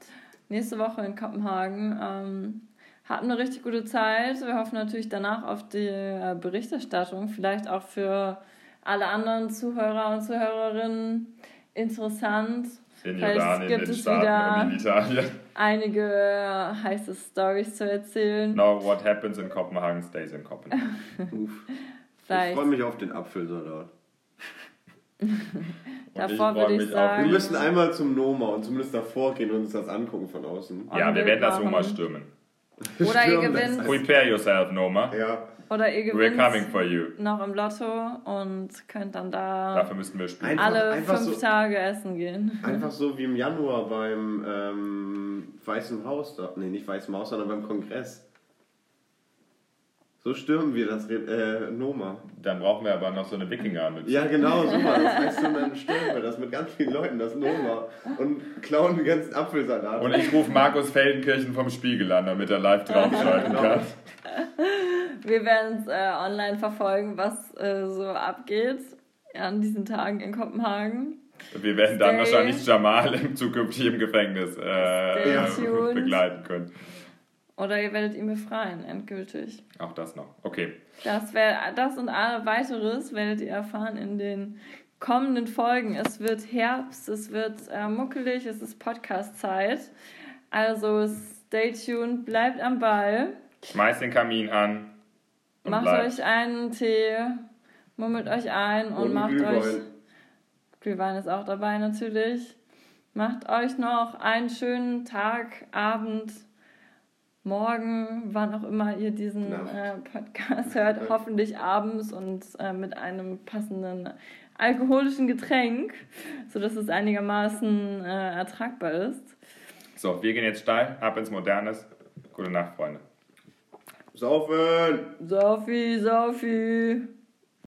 Nächste Woche in Kopenhagen. Ähm, hatten eine richtig gute Zeit. Wir hoffen natürlich danach auf die äh, Berichterstattung. Vielleicht auch für alle anderen Zuhörer und Zuhörerinnen interessant. In Vielleicht Jordanien, gibt in es Staaten wieder- und in Italien. Einige heiße Stories zu erzählen. No, what happens in Copenhagen stays in Copenhagen. Uff. Ich freue mich auf den Apfelsalat. Davor würde ich sagen- Wir müssen einmal zum Noma und zumindest davor gehen und uns das angucken von außen. Ja, wir werden das mal stürmen. Oder ihr gewinnt, Prepare yourself, Noma. Ja, oder ihr We're coming gewinnt for you. noch im Lotto und könnt dann da Dafür müssten wir spielen. Einfach- alle einfach fünf so- Tage essen gehen. einfach so wie im Januar beim ähm, Weißen Haus. Da, nee, nicht Weißen Haus, sondern beim Kongress. So stürmen wir das äh, Noma. Dann brauchen wir aber noch so eine Wikinger-Mütze. Ja, genau, super. Das heißt, dann stürmen wir das mit ganz vielen Leuten, das Noma. Und klauen den ganzen Apfelsalat. Und ich rufe Markus Feldenkirchen vom Spiegel an, damit er live draufschalten Genau. kann. Wir werden es äh, online verfolgen, was äh, so abgeht an diesen Tagen in Kopenhagen. Wir werden dann Stay- wahrscheinlich Jamal im zukünftigen Gefängnis äh, begleiten können. Oder ihr werdet ihn befreien, endgültig. Auch das noch. Okay. Das, wär, das und alle weiteres werdet ihr erfahren in den kommenden Folgen. Es wird Herbst, es wird äh, muckelig, es ist Podcast-Zeit. Also stay tuned, bleibt am Ball. Schmeißt den Kamin an. Und macht bleibt. euch einen Tee, mummelt euch ein und, Und macht Glühwein. euch. Glühwein ist auch dabei natürlich. Macht euch noch einen schönen Tag, Abend, Morgen, wann auch immer ihr diesen äh, Podcast hört. Hoffentlich abends und äh, mit einem passenden alkoholischen Getränk, sodass es einigermaßen äh, ertragbar ist. So, wir gehen jetzt steil, ab ins Modernes. Gute Nacht, Freunde. Saufen! Sophie, Sophie.